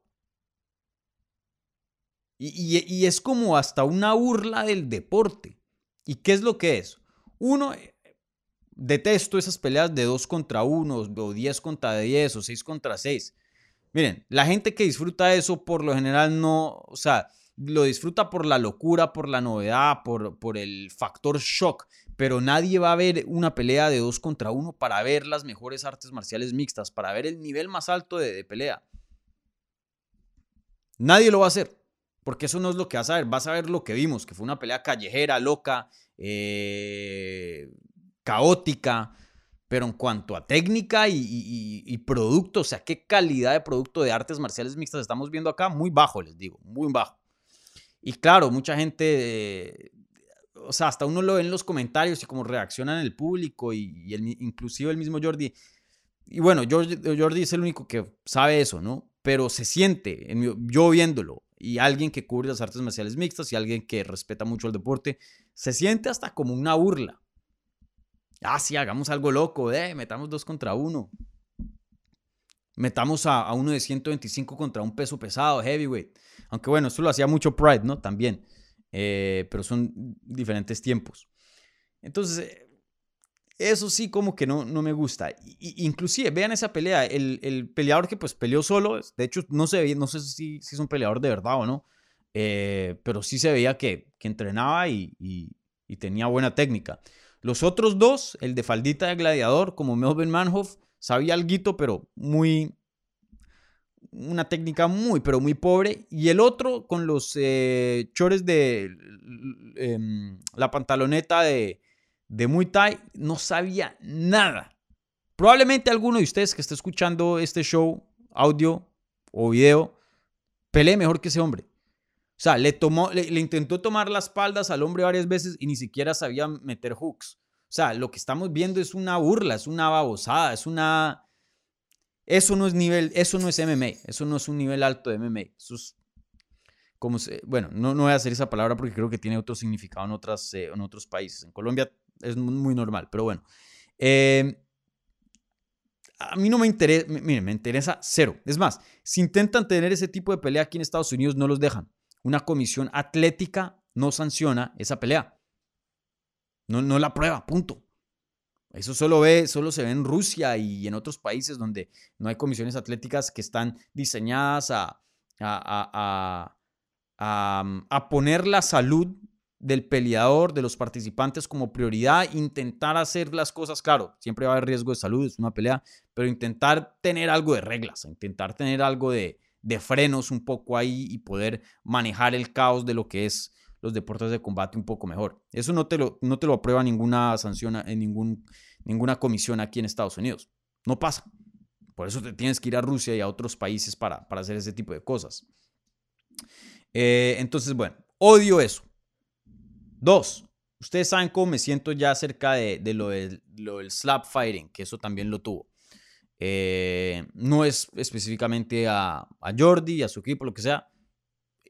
Y, es como hasta una burla del deporte. ¿Y qué es lo que es? Uno, eh, detesto esas peleas de 2 contra 1, o 10 contra 10, o 6 contra 6. Miren, la gente que disfruta eso por lo general no, o sea, lo disfruta por la locura, por la novedad, por, el factor shock, pero nadie va a ver una pelea de dos contra uno para ver las mejores artes marciales mixtas, para ver el nivel más alto de pelea. Nadie lo va a hacer, porque eso no es lo que vas a ver, vas a ver lo que vimos, que fue una pelea callejera, loca, eh, caótica, pero en cuanto a técnica y, producto, o sea, qué calidad de producto de artes marciales mixtas estamos viendo acá, muy bajo, les digo, muy bajo. Y claro, mucha gente, o sea, hasta uno lo ve en los comentarios y cómo reaccionan el público y, el, inclusive el mismo Jordi. Y bueno, Jordi, Jordi, es el único que sabe eso, ¿no? Pero se siente, yo viéndolo, y alguien que cubre las artes marciales mixtas y alguien que respeta mucho el deporte, se siente hasta como una burla. Ah, sí, hagamos algo loco, eh, metamos dos contra uno. Metamos a, uno de 125 contra un peso pesado, heavyweight. Aunque bueno, eso lo hacía mucho Pride, ¿no? También. Eh, pero son diferentes tiempos. Entonces, eso sí como que no, no me gusta. inclusive, vean esa pelea. El, el, peleador que pues peleó solo, de hecho no sé, no sé si, si es un peleador de verdad o no. eh, pero sí se veía que, entrenaba y, tenía buena técnica. Los otros dos, el de faldita de gladiador, como Melvin Manhoff, sabía algo, pero muy, una técnica muy, pero muy pobre. Y el otro con los eh, chores de em, la pantaloneta de, de Muay Thai, no sabía nada. Probablemente alguno de ustedes que esté escuchando este show, audio o video, pelee mejor que ese hombre. O sea, le, tomó, le, intentó tomar las espaldas al hombre varias veces y ni siquiera sabía meter hooks. O sea, lo que estamos viendo es una burla, es una babosada, es una... Eso no es nivel, eso no es MMA, eso no es un nivel alto de MMA. Eso bueno, no, no voy a hacer esa palabra porque creo que tiene otro significado en, otras, eh, en otros países. En Colombia es muy normal, pero bueno. Eh, a mí no me interesa, miren, me interesa cero. Es más, si intentan tener ese tipo de pelea aquí en Estados Unidos, no los dejan. Una comisión atlética no sanciona esa pelea. No, no la prueba, punto. Eso solo, ve, solo se ve en Rusia y en otros países donde no hay comisiones atléticas que están diseñadas a, a, a, a poner la salud del peleador, de los participantes como prioridad, intentar hacer las cosas, claro, siempre va a haber riesgo de salud, es una pelea, pero intentar tener algo de reglas, intentar tener algo de, frenos un poco ahí y poder manejar el caos de lo que es los deportes de combate un poco mejor. Eso no te lo, no te lo aprueba ninguna sanción en ningún, ninguna comisión aquí en Estados Unidos. No pasa. Por eso te tienes que ir a Rusia y a otros países para, para hacer ese tipo de cosas. Eh, entonces, bueno, odio eso. Dos, ustedes saben cómo me siento ya acerca de, lo, del, slap fighting, que eso también lo tuvo. Eh, no es específicamente a, a Jordi, a su equipo, lo que sea.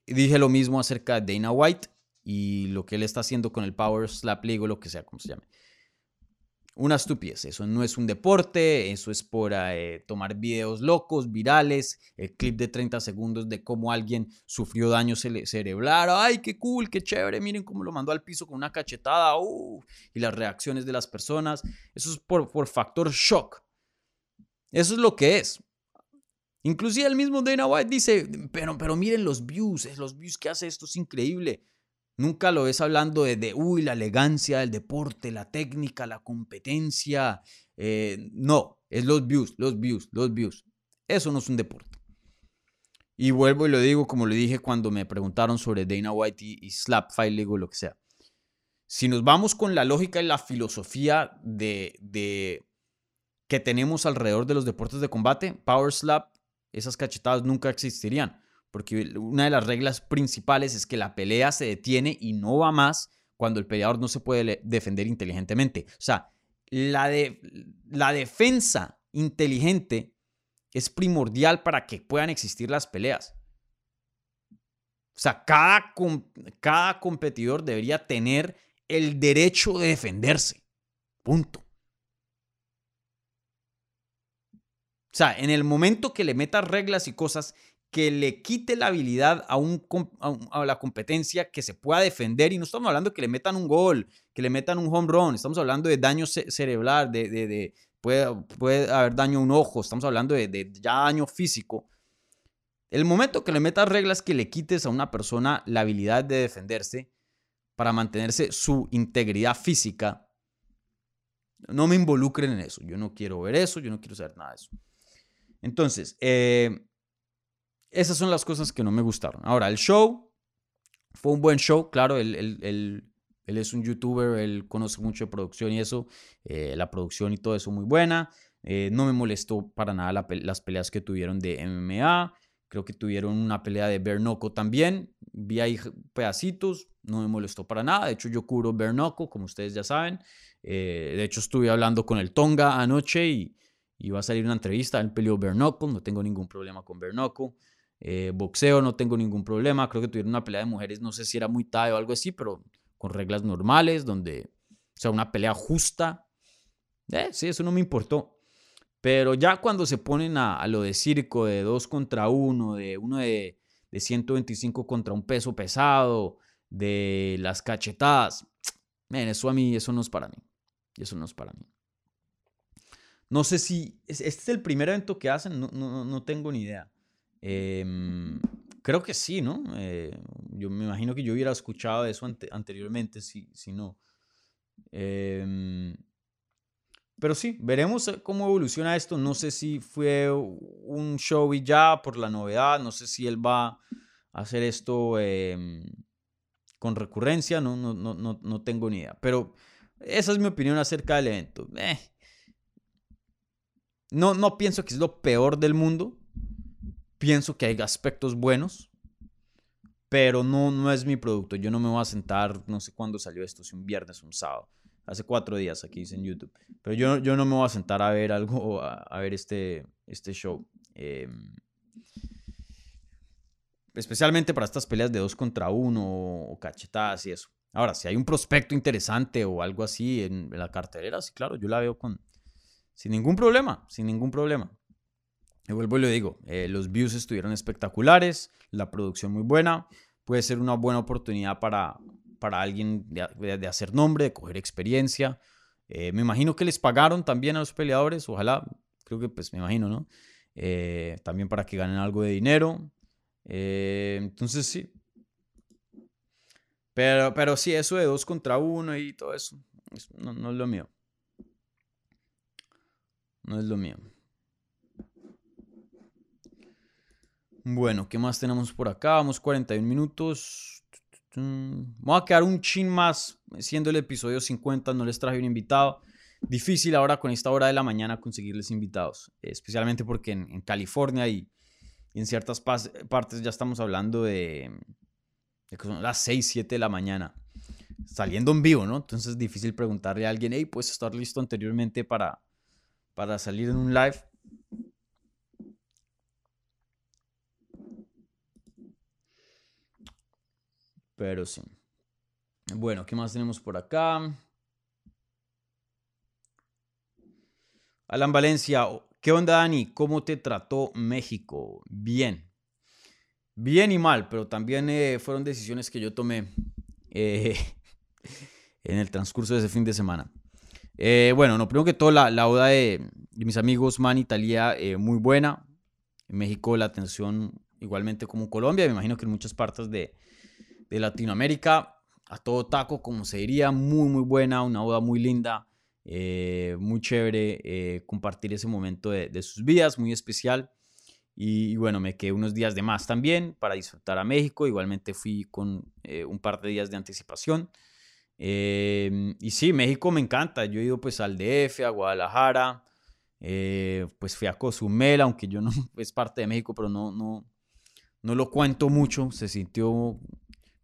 Dije lo mismo acerca de Dana White y lo que él está haciendo con el Power Slap League o lo que sea, como se llame una estupidez. Eso no es un deporte, eso es por eh, tomar videos locos, virales, el clip de 30 segundos de cómo alguien sufrió daño cerebral. ¡Ay, qué cool, qué chévere! Miren cómo lo mandó al piso con una cachetada. Uh, y las reacciones de las personas. Eso es por, por factor shock. Eso es lo que es. Inclusive el mismo Dana White dice, pero, pero miren los views, los views que hace esto es increíble. Nunca lo ves hablando de, uy, la elegancia del deporte, la técnica, la competencia. Eh, no, es los views, los views, los views. Eso no es un deporte. Y vuelvo y lo digo como lo dije cuando me preguntaron sobre Dana White y, Slap Fight League o lo que sea. Si nos vamos con la lógica y la filosofía de, de que tenemos alrededor de los deportes de combate, Power Slap, esas cachetadas nunca existirían porque una de las reglas principales es que la pelea se detiene y no va más cuando el peleador no se puede defender inteligentemente. O sea, la, la defensa inteligente es primordial para que puedan existir las peleas. O sea, cada, cada competidor debería tener el derecho de defenderse. Punto. O sea, en el momento que le metas reglas y cosas que le quite la habilidad a, un, a, la competencia que se pueda defender. Y no estamos hablando de que le metan un gol, que le metan un home run, estamos hablando de daño cerebral, de, de, puede, puede, haber daño a un ojo, estamos hablando de, ya daño físico. El momento que le metas reglas que le quites a una persona la habilidad de defenderse para mantenerse su integridad física, no me involucren en eso. Yo no quiero ver eso, yo no quiero saber nada de eso. Entonces, eh, esas son las cosas que no me gustaron. Ahora, el show fue un buen show, claro, él, él, es un youtuber, él conoce mucho de producción y eso, eh, la producción y todo eso muy buena. Eh, no me molestó para nada las peleas que tuvieron de MMA. Creo que tuvieron una pelea de Bernoco también. Vi ahí pedacitos, no me molestó para nada. De hecho, yo cubro Bernoco, como ustedes ya saben. Eh, de hecho, estuve hablando con el Tonga anoche y, y va a salir una entrevista. Él peleó Bernoco, no tengo ningún problema con Bernoco. Eh, boxeo no tengo ningún problema. Creo que tuvieron una pelea de mujeres, no sé si era muy tarde o algo así, pero con reglas normales, donde, o sea, una pelea justa. Eh, sí, eso no me importó. Pero ya cuando se ponen a, lo de circo, de dos contra uno, de uno de, de 125 contra un peso pesado, de las cachetadas, eso a mí, eso no es para mí. Eso no es para mí. No sé si este es el primer evento que hacen, no, no, no tengo ni idea. Em, creo que sí, ¿no? Eh, yo me imagino que yo hubiera escuchado eso anteriormente, si, si no. Em, pero sí, veremos eh, cómo evoluciona esto. No sé si fue un show y ya por la novedad. No sé si él va a hacer esto em, con recurrencia. No, no, no, no, no tengo ni idea. Pero esa es mi opinión acerca del evento. Eh. No, no pienso que es lo peor del mundo. Pienso que hay aspectos buenos. Pero no, no es mi producto. Yo no me voy a sentar, no sé cuándo salió esto, si un viernes un sábado hace cuatro días aquí en YouTube. Pero yo, yo no me voy a sentar a ver algo, [laughs] a, ver este, este show. Em, especialmente para estas peleas de dos contra uno o cachetadas y eso. Ahora, si hay un prospecto interesante o algo así en, la cartelera, sí, claro, yo la veo con sin ningún problema, sin ningún problema. Y vuelvo y le digo, eh, los views estuvieron espectaculares, la producción muy buena, puede ser una buena oportunidad para, para alguien de, hacer nombre, de coger experiencia. Eh, me imagino que les pagaron también a los peleadores, ojalá, creo que pues me imagino, ¿no? Eh, también para que ganen algo de dinero. Entonces sí. Pero, pero sí, eso de dos contra uno y todo eso, no es lo mío. No es lo mío. Bueno, ¿qué más tenemos por acá? Vamos 41 minutos. Vamos a quedar un chin más siendo el episodio 50. No les traje un invitado. Difícil ahora con esta hora de la mañana conseguirles invitados, especialmente porque en, California y, en ciertas partes ya estamos hablando de, de que son las 6, 7 de la mañana, saliendo en vivo, ¿no? Entonces es difícil preguntarle a alguien, hey, ¿puedes estar listo anteriormente para, para salir en un live? Pero sí. Bueno, ¿qué más tenemos por acá? Alan Valencia, ¿qué onda Dani? ¿Cómo te trató México? Bien. Bien y mal, pero también eh, fueron decisiones que yo tomé eh, [laughs] en el transcurso de ese fin de semana. Eh, bueno, no, primero que todo, la, la oda de, mis amigos Man Italia, muy buena. En México la atención igualmente como Colombia, me imagino que en muchas partes de, de Latinoamérica. A todo taco, como se diría, muy, muy buena, una boda muy linda, eh, muy chévere eh, compartir ese momento de, sus vidas, muy especial. Y, bueno, me quedé unos días de más también para disfrutar a México. Igualmente fui con eh, un par de días de anticipación. y sí, México me encanta. Yo he ido pues al DF, a Guadalajara, pues fui a Cozumel, aunque yo no [laughs] es parte de México, pero no, no, no lo cuento mucho. Se sintió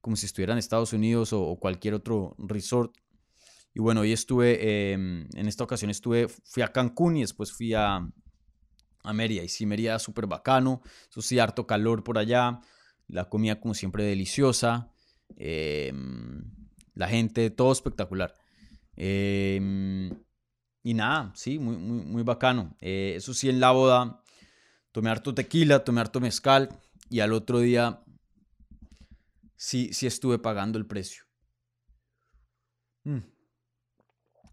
como si estuviera en Estados Unidos o, cualquier otro resort. Y bueno, hoy estuve, em, en esta ocasión estuve, fui a Cancún y después fui a, a Mérida. Y sí, Mérida súper bacano, eso sí, harto calor por allá, la comida como siempre deliciosa, em, la gente, todo espectacular. Em, y nada, sí, muy, muy, muy bacano. Eh, eso sí, en la boda tomé harto tequila, tomé harto mezcal y al otro día sí, estuve pagando el precio. Mm.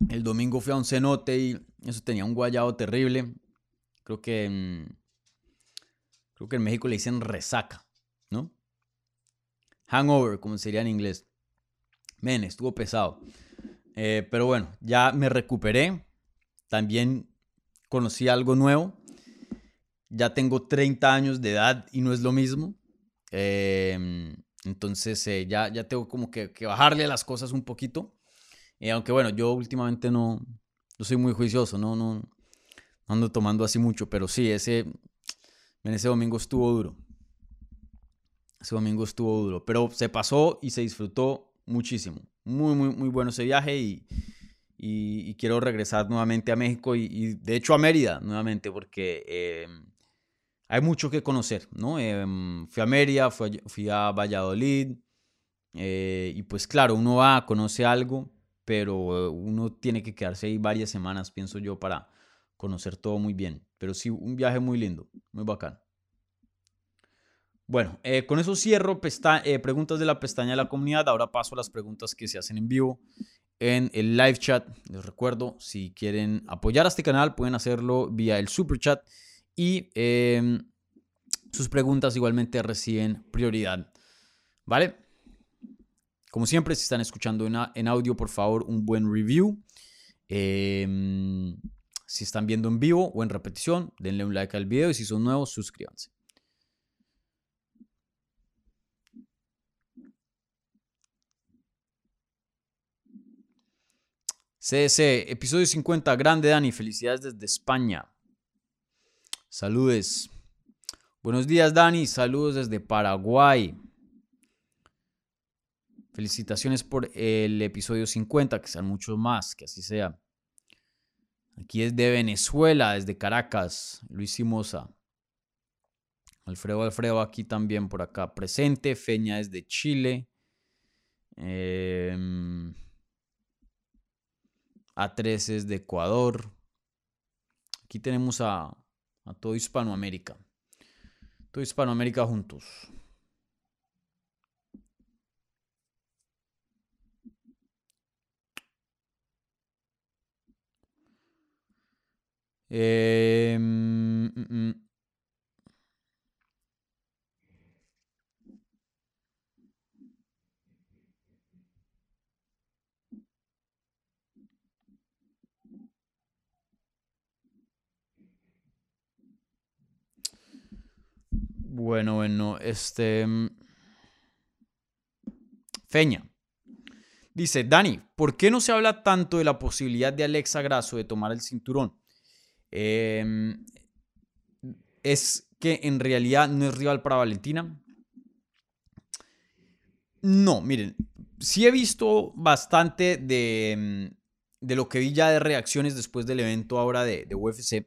El domingo fui a un cenote y eso tenía un guayado terrible. Creo que creo que en México le dicen resaca, ¿no? Hangover, como sería en inglés. Men, estuvo pesado. Eh, pero bueno, ya me recuperé. También conocí algo nuevo. Ya tengo 30 años de edad y no es lo mismo. Eh, entonces eh, ya, ya tengo como que, bajarle las cosas un poquito. Eh, aunque bueno, yo últimamente no, no soy muy juicioso, no, no, ando tomando así mucho, pero sí, ese, ese domingo estuvo duro. Ese domingo estuvo duro, pero se pasó y se disfrutó muchísimo. Muy, muy, muy bueno ese viaje y, y, quiero regresar nuevamente a México y, de hecho a Mérida nuevamente porque eh, hay mucho que conocer, ¿no? Em, fui a Mérida, fui a, Valladolid, eh, y pues claro, uno va, conoce algo, pero uno tiene que quedarse ahí varias semanas, pienso yo, para conocer todo muy bien. Pero sí, un viaje muy lindo, muy bacán. Bueno, eh, con eso cierro eh, preguntas de la pestaña de la comunidad. Ahora paso a las preguntas que se hacen en vivo en el live chat. Les recuerdo, si quieren apoyar a este canal, pueden hacerlo vía el super chat y em, sus preguntas igualmente reciben prioridad. ¿Vale? Como siempre, si están escuchando en, audio, por favor, un buen review. Em, si están viendo en vivo o en repetición, denle un like al video y si son nuevos, suscríbanse. CS, episodio 50, grande Dani, felicidades desde España. Saludes. Buenos días Dani, saludos desde Paraguay. Felicitaciones por el episodio 50, que sean muchos más, que así sea. Aquí es de Venezuela, desde Caracas, Luis Simosa. Alfredo Alfredo aquí también por acá presente. Feña es de Chile. Em, A3 es de Ecuador. Aquí tenemos a, a todo Hispanoamérica. Todo Hispanoamérica juntos. Eh, Bueno, bueno, este... Feña. Dice, Dani, ¿por qué no se habla tanto de la posibilidad de Alexa Grasso de tomar el cinturón? Em, es que en realidad no es rival para Valentina. No, miren, sí he visto bastante de, em, de lo que vi ya de reacciones después del evento ahora de, de UFC.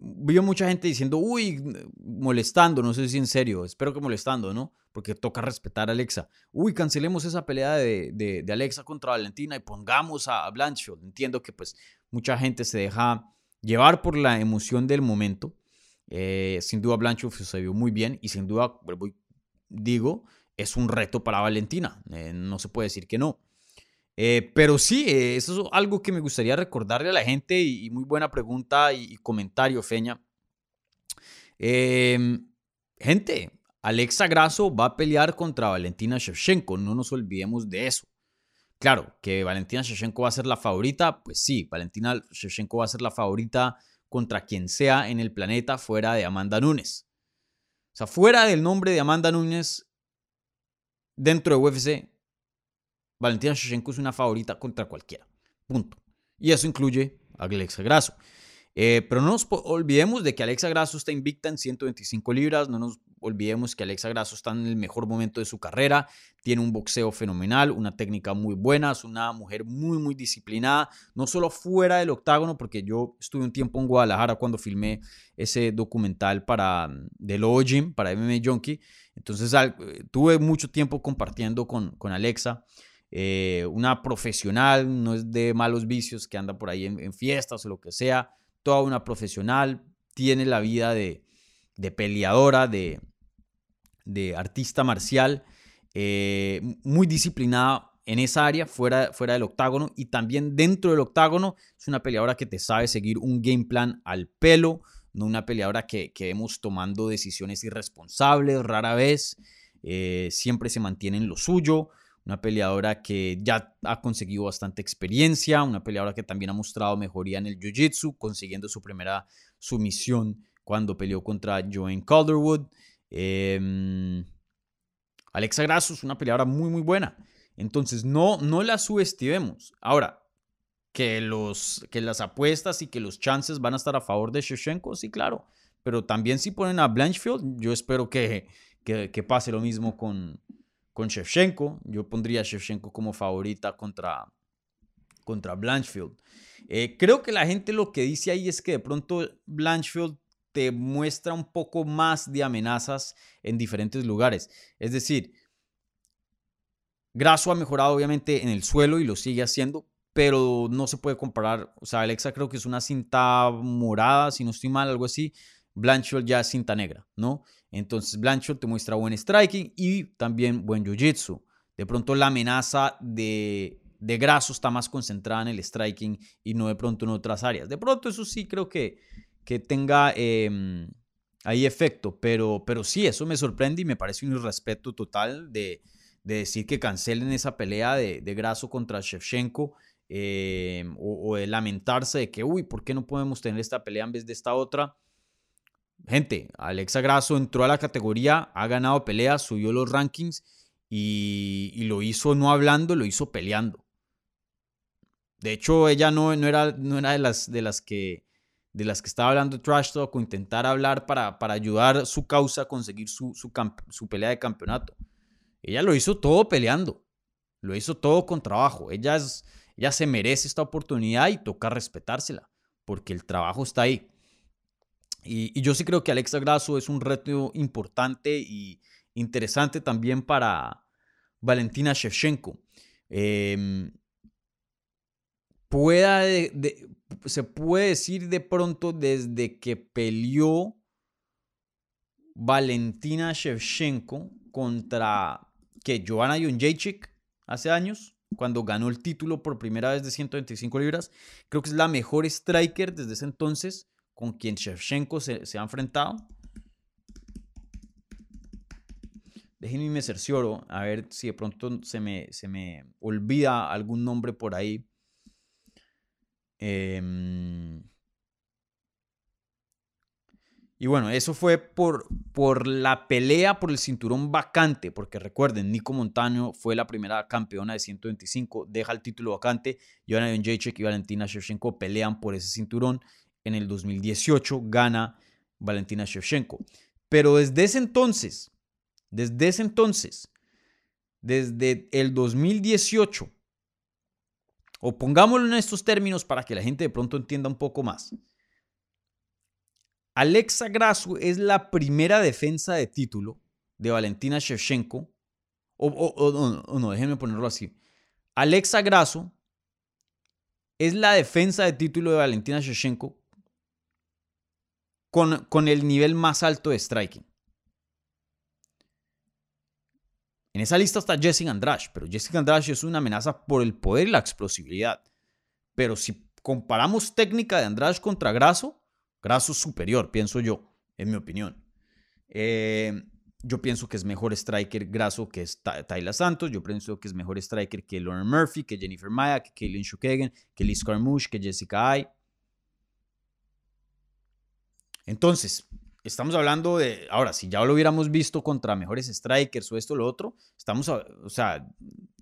Vi mucha gente diciendo, uy, molestando, no sé si en serio, espero que molestando, ¿no? Porque toca respetar a Alexa. Uy, cancelemos esa pelea de, de, Alexa contra Valentina y pongamos a, a Blanchfield. Entiendo que pues mucha gente se deja llevar por la emoción del momento. Eh, sin duda Blancho se vio muy bien y sin duda, digo, es un reto para Valentina. Eh, no se puede decir que no. Eh, pero sí, eso es algo que me gustaría recordarle a la gente y, muy buena pregunta y, comentario, Feña. Em, gente, Alexa Grasso va a pelear contra Valentina Shevchenko, no nos olvidemos de eso. Claro, que Valentina Shevchenko va a ser la favorita, pues sí, Valentina Shevchenko va a ser la favorita contra quien sea en el planeta fuera de Amanda Nunes. O sea, fuera del nombre de Amanda Nunes dentro de UFC, Valentina Shevchenko es una favorita contra cualquiera. Punto. Y eso incluye a Alexa Grasso. Eh, pero no nos olvidemos de que Alexa Grasso está invicta en 125 libras, no nos olvidemos que Alexa Grasso está en el mejor momento de su carrera, tiene un boxeo fenomenal, una técnica muy buena, es una mujer muy, muy disciplinada, no solo fuera del octágono, porque yo estuve un tiempo en Guadalajara cuando filmé ese documental para The Low Gym, para MMA Junkie, entonces tuve mucho tiempo compartiendo con, con Alexa. Eh, una profesional, no es de malos vicios que anda por ahí en fiestas o lo que sea, toda una profesional, tiene la vida de, de peleadora, de, de artista marcial, eh, muy disciplinada en esa área, fuera, fuera del octágono y también dentro del octágono. Es una peleadora que te sabe seguir un game plan al pelo, no una peleadora que, que vemos tomando decisiones irresponsables rara vez, eh, siempre se mantiene en lo suyo. Una peleadora que ya ha conseguido bastante experiencia, una peleadora que también ha mostrado mejoría en el jiu-jitsu, consiguiendo su primera sumisión cuando peleó contra Joanne Calderwood. Em, Alexa Grasso es una peleadora muy, muy buena. Entonces, no, no la subestimemos. Ahora, que, los, que las apuestas y que los chances van a estar a favor de Shevchenko, sí, claro. Pero también si ponen a Blanchfield, yo espero que, que, pase lo mismo con, con Shevchenko. Yo pondría a Shevchenko como favorita contra, contra Blanchfield. Eh, creo que la gente lo que dice ahí es que de pronto Blanchfield te muestra un poco más de amenazas en diferentes lugares. Es decir, Grasso ha mejorado obviamente en el suelo y lo sigue haciendo, pero no se puede comparar. O sea, Alexa creo que es una cinta morada, si no estoy mal, algo así. Blanchard ya es cinta negra, ¿no? Entonces Blanchard te muestra buen striking y también buen jiu-jitsu. De pronto la amenaza de, de Grasso está más concentrada en el striking y no de pronto en otras áreas. De pronto eso sí creo que, que tenga eh, hay efecto, pero, pero sí, eso me sorprende y me parece un irrespeto total de, decir que cancelen esa pelea de, de Grasso contra Shevchenko eh, o, de lamentarse de que, uy, ¿por qué no podemos tener esta pelea en vez de esta otra? Gente, Alexa Grasso entró a la categoría, ha ganado peleas, subió los rankings y, lo hizo no hablando, lo hizo peleando. De hecho, ella no, no, era, no era de las, de las que de las que estaba hablando Trash Talk o intentar hablar para, para ayudar su causa a conseguir su, su, pelea de campeonato. Ella lo hizo todo peleando, lo hizo todo con trabajo. Ella, es, ella se merece esta oportunidad y toca respetársela, porque el trabajo está ahí. Y, yo sí creo que Alexa Grasso es un reto importante y interesante también para Valentina Shevchenko. Pueda se puede decir de pronto desde que peleó Valentina Shevchenko contra que Joanna Jędrzejczyk hace años, cuando ganó el título por primera vez de 125 libras. Creo que es la mejor striker desde ese entonces con quien Shevchenko se, ha enfrentado. Déjenme me cercioro, a ver si de pronto se me, se me olvida algún nombre por ahí. Em, y bueno, eso fue por, por la pelea por el cinturón vacante, porque recuerden, Nico Montaño fue la primera campeona de 125, deja el título vacante, Joanna Jędrzejczyk y Valentina Shevchenko pelean por ese cinturón. En el 2018 gana Valentina Shevchenko. Pero desde ese entonces, desde ese entonces, desde el 2018 o pongámoslo en estos términos para que la gente de pronto entienda un poco más. Alexa Grasso es la primera defensa de título de Valentina Shevchenko. O, no, déjenme ponerlo así. Alexa Grasso es la defensa de título de Valentina Shevchenko con, con el nivel más alto de striking. En esa lista está Jessica Andrade, pero Jessica Andrade es una amenaza por el poder y la explosividad. Pero si comparamos técnica de Andrade contra Grasso, Grasso es superior, pienso yo, en mi opinión. Eh, yo pienso que es mejor striker Grasso que Tyler Santos. Yo pienso que es mejor striker que Lauren Murphy, que Jennifer Maya, que Kaylin Shukagan, que Liz Carmouche, que Jessica Ay. Entonces, estamos hablando de, ahora, si ya lo hubiéramos visto contra mejores strikers o esto o lo otro, estamos, o sea,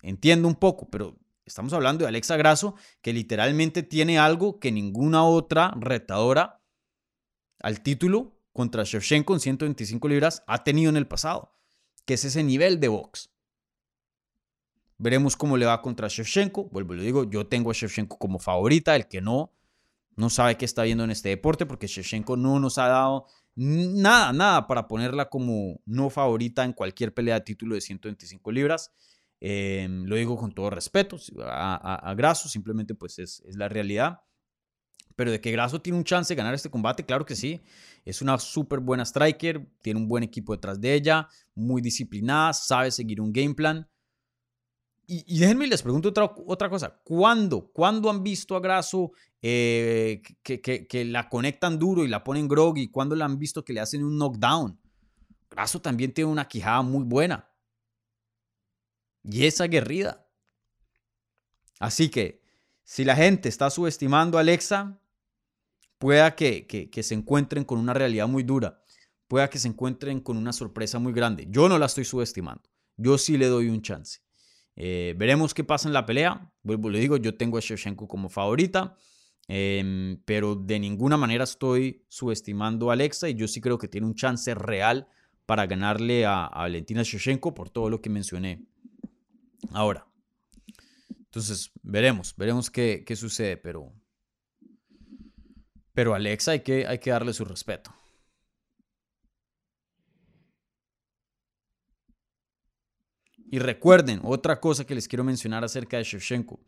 entiendo un poco, pero estamos hablando de Alexa Grasso, que literalmente tiene algo que ninguna otra retadora al título contra Shevchenko en 125 libras ha tenido en el pasado, que es ese nivel de box. Veremos cómo le va contra Shevchenko. Vuelvo, lo digo, yo tengo a Shevchenko como favorita, el que no, no sabe qué está viendo en este deporte, porque Shevchenko no nos ha dado nada, nada para ponerla como no favorita en cualquier pelea de título de 125 libras. Em, lo digo con todo respeto a, Grasso, simplemente pues es, la realidad. Pero de que Grasso tiene un chance de ganar este combate, claro que sí. Es una súper buena striker, tiene un buen equipo detrás de ella, muy disciplinada, sabe seguir un game plan. Y, déjenme les pregunto otra, otra cosa. ¿Cuándo, ¿Cuándo han visto a Grasso eh, que, la conectan duro y la ponen groggy? ¿Cuándo la han visto que le hacen un knockdown? Grasso también tiene una quijada muy buena. Y es aguerrida. Así que, si la gente está subestimando a Alexa, pueda que, que se encuentren con una realidad muy dura. Pueda que se encuentren con una sorpresa muy grande. Yo no la estoy subestimando. Yo sí le doy un chance. Eh, veremos qué pasa en la pelea. Vuelvo, le digo, yo tengo a Shevchenko como favorita, em, pero de ninguna manera estoy subestimando a Alexa y yo sí creo que tiene un chance real para ganarle a, Valentina Shevchenko por todo lo que mencioné ahora. Entonces, veremos, veremos qué, qué sucede, pero, pero Alexa hay que, hay que darle su respeto. Y recuerden, otra cosa que les quiero mencionar acerca de Shevchenko.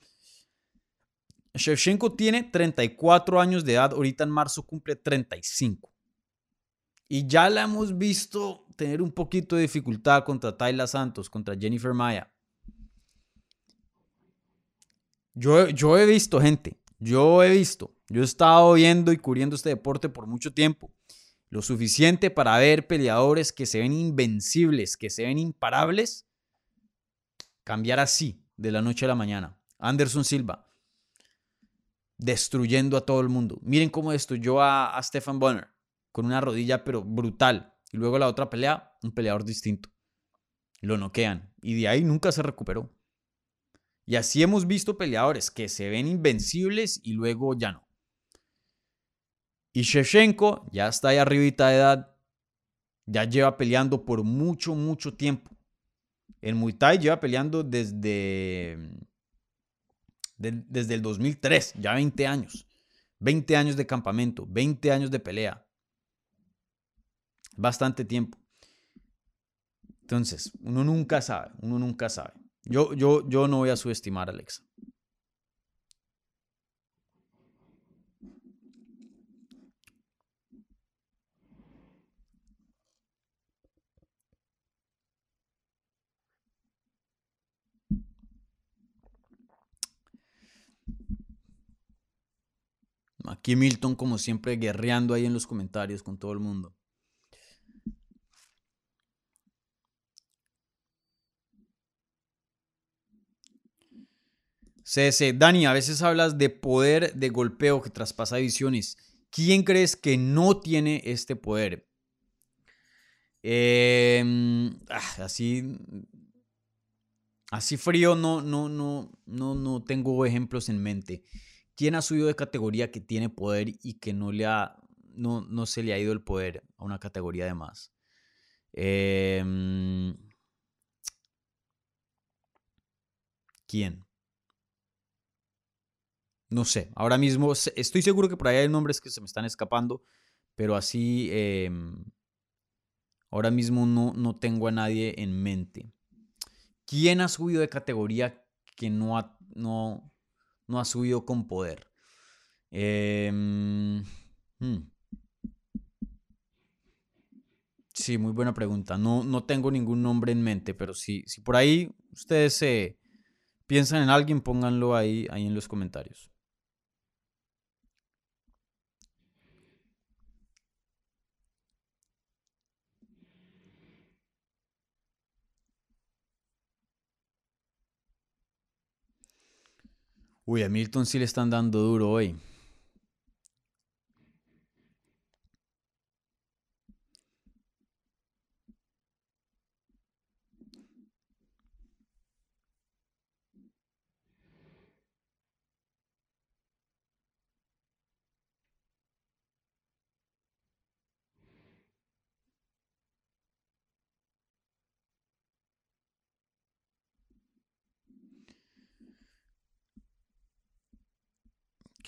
Shevchenko tiene 34 años de edad, ahorita en marzo cumple 35. Y ya la hemos visto tener un poquito de dificultad contra Tayla Santos, contra Jennifer Maya. Yo, yo he visto gente, yo he visto, yo he estado viendo y cubriendo este deporte por mucho tiempo. Lo suficiente para ver peleadores que se ven invencibles, que se ven imparables, cambiar así de la noche a la mañana. Anderson Silva, destruyendo a todo el mundo. Miren cómo destruyó a, a Stefan Bonner con una rodilla pero brutal. Y luego la otra pelea, un peleador distinto. Lo noquean. Y de ahí nunca se recuperó. Y así hemos visto peleadores que se ven invencibles y luego ya no. Y Shevchenko ya está ahí arribita de edad. Ya lleva peleando por mucho, mucho tiempo. En Muay Thai lleva peleando desde, desde el 2003, ya 20 años. 20 años de campamento, 20 años de pelea. Bastante tiempo. Entonces, uno nunca sabe, uno nunca sabe. Yo, yo, yo no voy a subestimar a Alexa. Aquí Milton, como siempre, guerreando ahí en los comentarios con todo el mundo. CS, Dani, a veces hablas de poder de golpeo que traspasa divisiones. ¿Quién crees que no tiene este poder? Em, ah, así, así frío no, no, no, no, no tengo ejemplos en mente. ¿Quién ha subido de categoría que tiene poder y que no, le ha, no, no se le ha ido el poder a una categoría de más? Em, ¿Quién? No sé, ahora mismo estoy seguro que por ahí hay nombres que se me están escapando, pero así em, ahora mismo no, no tengo a nadie en mente. ¿Quién ha subido de categoría que no ha, no, no ha subido con poder? Em, hmm. Sí, muy buena pregunta. No, no tengo ningún nombre en mente, pero si, si por ahí ustedes piensan en alguien, pónganlo ahí, ahí en los comentarios. Uy, a Milton sí le están dando duro hoy.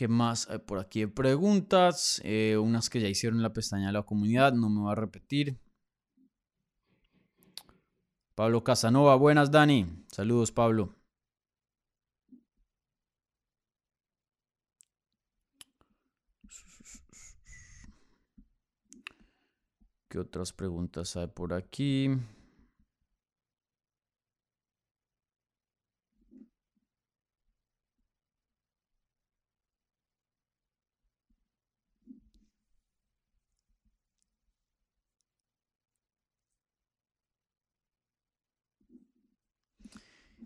¿Qué más hay por aquí de preguntas? Eh, unas que ya hicieron en la pestaña de la comunidad, no me voy a repetir. Pablo Casanova, buenas Dani. Saludos Pablo. ¿Qué otras preguntas hay por aquí?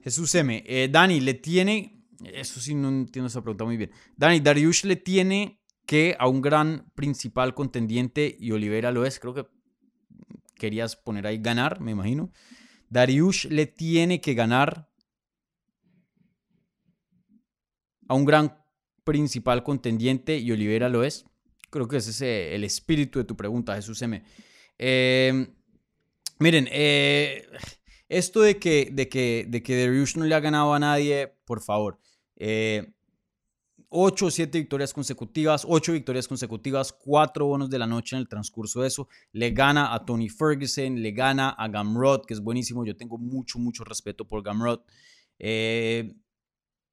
Jesús M. Eh, Dani, le tiene. Eso sí, no entiendo esa pregunta muy bien. Dani, Dariush le tiene que a un gran principal contendiente y Olivera lo es. Creo que querías poner ahí ganar, me imagino. Dariush le tiene que ganar a un gran principal contendiente y Olivera lo es. Creo que ese es el espíritu de tu pregunta, Jesús M. Eh, miren, eh, esto de que, de que, de que no le ha ganado a nadie, por favor. Eh, 8 o 7 victorias consecutivas, 8 victorias consecutivas, 4 bonos de la noche en el transcurso de eso. Le gana a Tony Ferguson, le gana a Gamrot, que es buenísimo. Yo tengo mucho, mucho respeto por Gamrot. Eh,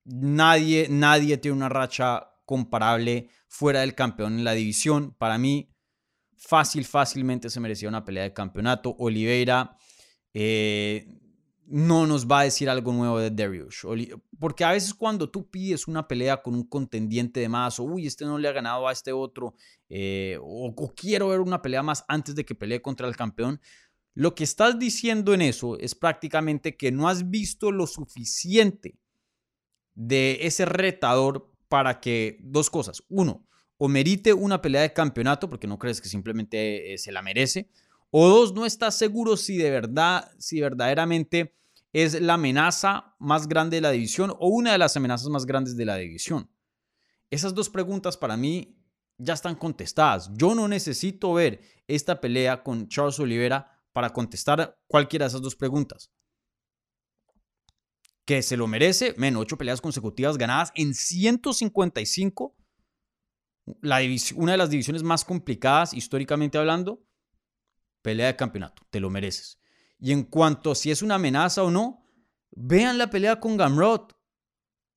nadie, nadie tiene una racha comparable fuera del campeón en la división. Para mí, fácil, fácilmente se merecía una pelea de campeonato. Oliveira eh, no nos va a decir algo nuevo de Darius. Porque a veces cuando tú pides una pelea con un contendiente de más, o uy, este no le ha ganado a este otro, eh, o, quiero ver una pelea más antes de que pelee contra el campeón, lo que estás diciendo en eso es prácticamente que no has visto lo suficiente de ese retador para que dos cosas. Uno, o merite una pelea de campeonato porque no crees que simplemente eh, se la merece. O dos, no estás seguro si de verdad, si verdaderamente es la amenaza más grande de la división o una de las amenazas más grandes de la división. Esas dos preguntas para mí ya están contestadas. Yo no necesito ver esta pelea con Charles Oliveira para contestar cualquiera de esas dos preguntas. Que se lo merece, men, ocho peleas consecutivas ganadas en 155, la una de las divisiones más complicadas históricamente hablando, pelea de campeonato, te lo mereces. Y en cuanto a si es una amenaza o no, vean la pelea con Gamrot,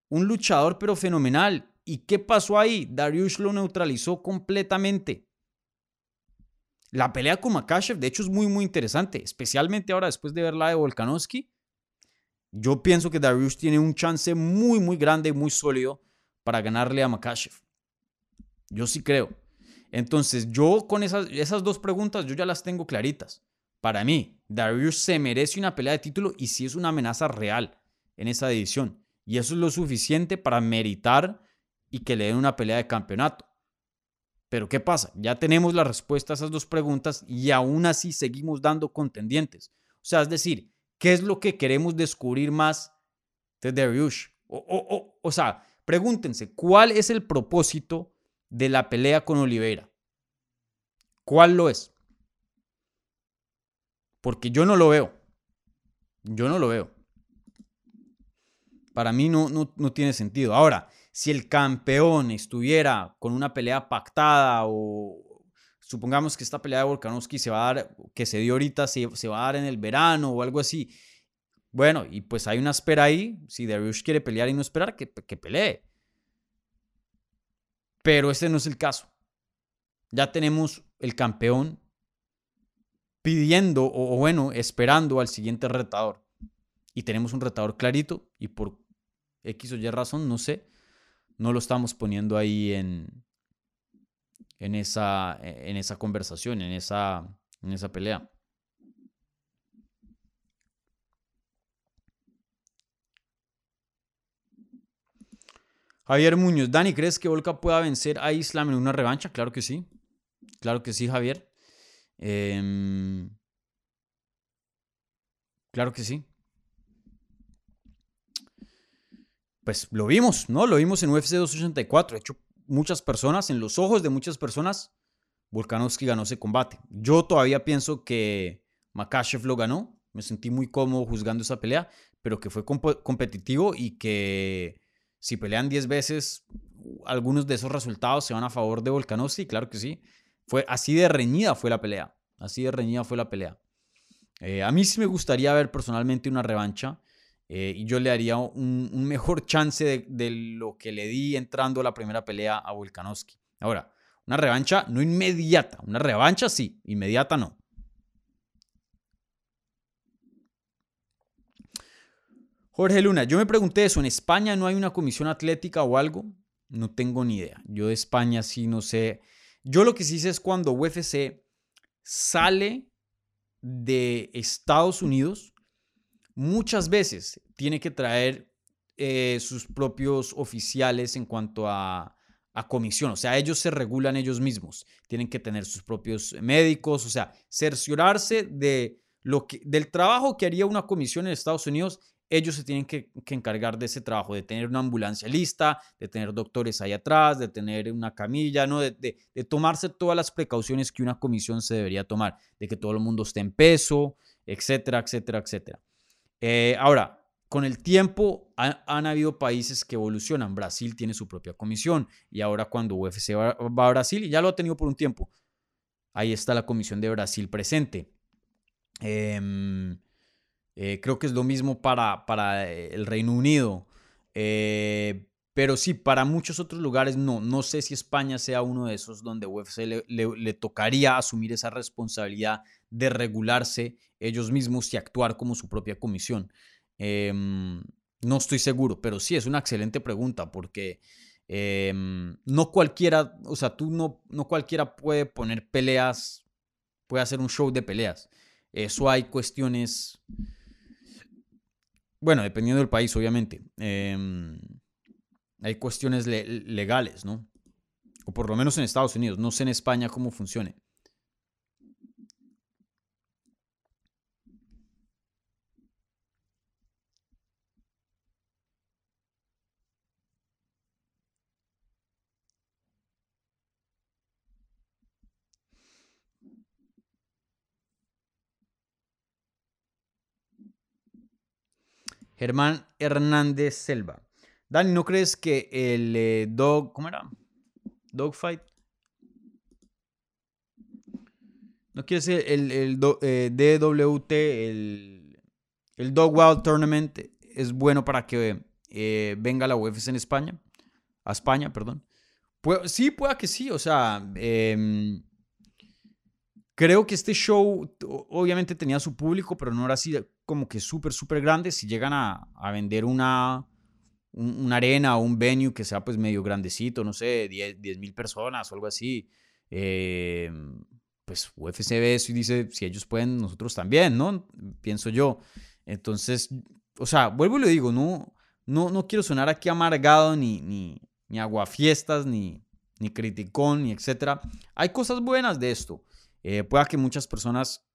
un luchador pero fenomenal. ¿Y qué pasó ahí? Darius lo neutralizó completamente. La pelea con Makashev, de hecho, es muy, muy interesante, especialmente ahora después de ver la de Volkanovski. Yo pienso que Darius tiene un chance muy, muy grande, muy sólido para ganarle a Makashev. Yo sí creo. Entonces, yo con esas, esas dos preguntas, yo ya las tengo claritas. Para mí, Darius se merece una pelea de título y si es una amenaza real en esa división. Y eso es lo suficiente para meritar y que le den una pelea de campeonato. Pero ¿qué pasa? Ya tenemos la respuesta a esas dos preguntas y aún así seguimos dando contendientes. O sea, es decir, ¿qué es lo que queremos descubrir más de Darius? O, o, o sea, pregúntense, ¿cuál es el propósito de la pelea con Oliveira. ¿Cuál lo es? Porque yo no lo veo. Yo no lo veo. Para mí no, no, tiene sentido. Ahora, si el campeón estuviera con una pelea pactada o supongamos que esta pelea de Volkanovski se va a dar, que se dio ahorita, se, se va a dar en el verano o algo así. Bueno, y pues hay una espera ahí. Si Darius quiere pelear y no esperar, que, que pelee. Pero este no es el caso. Ya tenemos el campeón pidiendo o, bueno, esperando al siguiente retador. Y tenemos un retador clarito y por X o Y razón, no sé, no lo estamos poniendo ahí en, en, esa, en esa conversación, en esa, en esa pelea. Javier Muñoz, Dani, ¿crees que Volca pueda vencer a Islam en una revancha? Claro que sí. Claro que sí, Javier. Em, claro que sí. Pues lo vimos, ¿no? Lo vimos en UFC 284. De hecho, muchas personas, en los ojos de muchas personas, Volkanovski ganó ese combate. Yo todavía pienso que Makashev lo ganó. Me sentí muy cómodo juzgando esa pelea, pero que fue competitivo y que si pelean 10 veces, algunos de esos resultados se van a favor de Volkanovski, claro que sí. Fue así de reñida fue la pelea. Así de reñida fue la pelea. Eh, a mí sí me gustaría ver personalmente una revancha. Eh, y yo le daría un, mejor chance de, de, lo que le di entrando a la primera pelea a Volkanovski. Ahora, una revancha no inmediata. Una revancha sí, inmediata no. Jorge Luna, yo me pregunté eso, ¿en España no hay una comisión atlética o algo? No tengo ni idea. Yo de España sí no sé. Yo lo que sí sé es cuando UFC sale de Estados Unidos, muchas veces tiene que traer eh, sus propios oficiales en cuanto a, a comisión. O sea, ellos se regulan ellos mismos. Tienen que tener sus propios médicos. O sea, cerciorarse de lo que, del trabajo que haría una comisión en Estados Unidos ellos se tienen que, encargar de ese trabajo, de tener una ambulancia lista, de tener doctores ahí atrás, de tener una camilla, ¿no? De, tomarse todas las precauciones que una comisión se debería tomar, de que todo el mundo esté en peso, etcétera, etcétera, etcétera. Eh, ahora, con el tiempo han habido países que evolucionan. Brasil tiene su propia comisión y ahora cuando UFC va, a Brasil, y ya lo ha tenido por un tiempo, ahí está la comisión de Brasil presente. Eh, eh, creo que es lo mismo para, para eh, el Reino Unido. Eh, Pero sí, para muchos otros lugares no. No sé si España sea uno de esos donde UFC le, tocaría asumir esa responsabilidad de regularse ellos mismos y actuar como su propia comisión. Em, no estoy seguro, pero sí es una excelente pregunta porque em, no cualquiera, o sea, tú no, no cualquiera puede poner peleas, puede hacer un show de peleas. Eso hay cuestiones, bueno, dependiendo del país, obviamente. Em, hay cuestiones legales, ¿no? O por lo menos en Estados Unidos. No sé en España cómo funcione. Germán Hernández Selva. Dani, ¿no crees que el eh, Dog. ¿Cómo era? Dogfight. ¿No quieres el, el, eh, DWT, el, el Dog Wild Tournament, es bueno para que eh, venga la UFC en España? A España, perdón. sí, pueda que sí. O sea, em, creo que este show obviamente tenía su público, pero no era así como que súper, súper grande. Si llegan a, a vender una una arena o un venue que sea pues medio grandecito, no sé, 10 mil personas o algo así, eh, pues UFC ve eso y dice, si ellos pueden, nosotros también, ¿no? Pienso yo. Entonces, o sea, vuelvo y le digo, no, no, no quiero sonar aquí amargado ni, ni, ni aguafiestas, ni, ni criticón, ni etcétera. Hay cosas buenas de esto. Eh, pueda que muchas personas,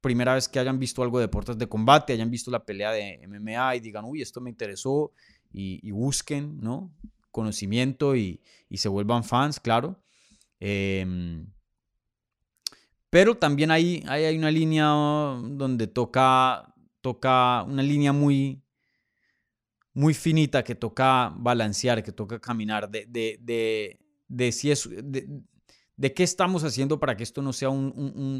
primera vez que hayan visto algo de deportes de combate, hayan visto la pelea de MMA y digan, uy, esto me interesó y, busquen, ¿no? Conocimiento y, se vuelvan fans, claro. Em, pero también hay, hay, una línea donde toca, toca una línea muy, muy finita que toca balancear, que toca caminar, de, de, de, si es, de, qué estamos haciendo para que esto no sea un,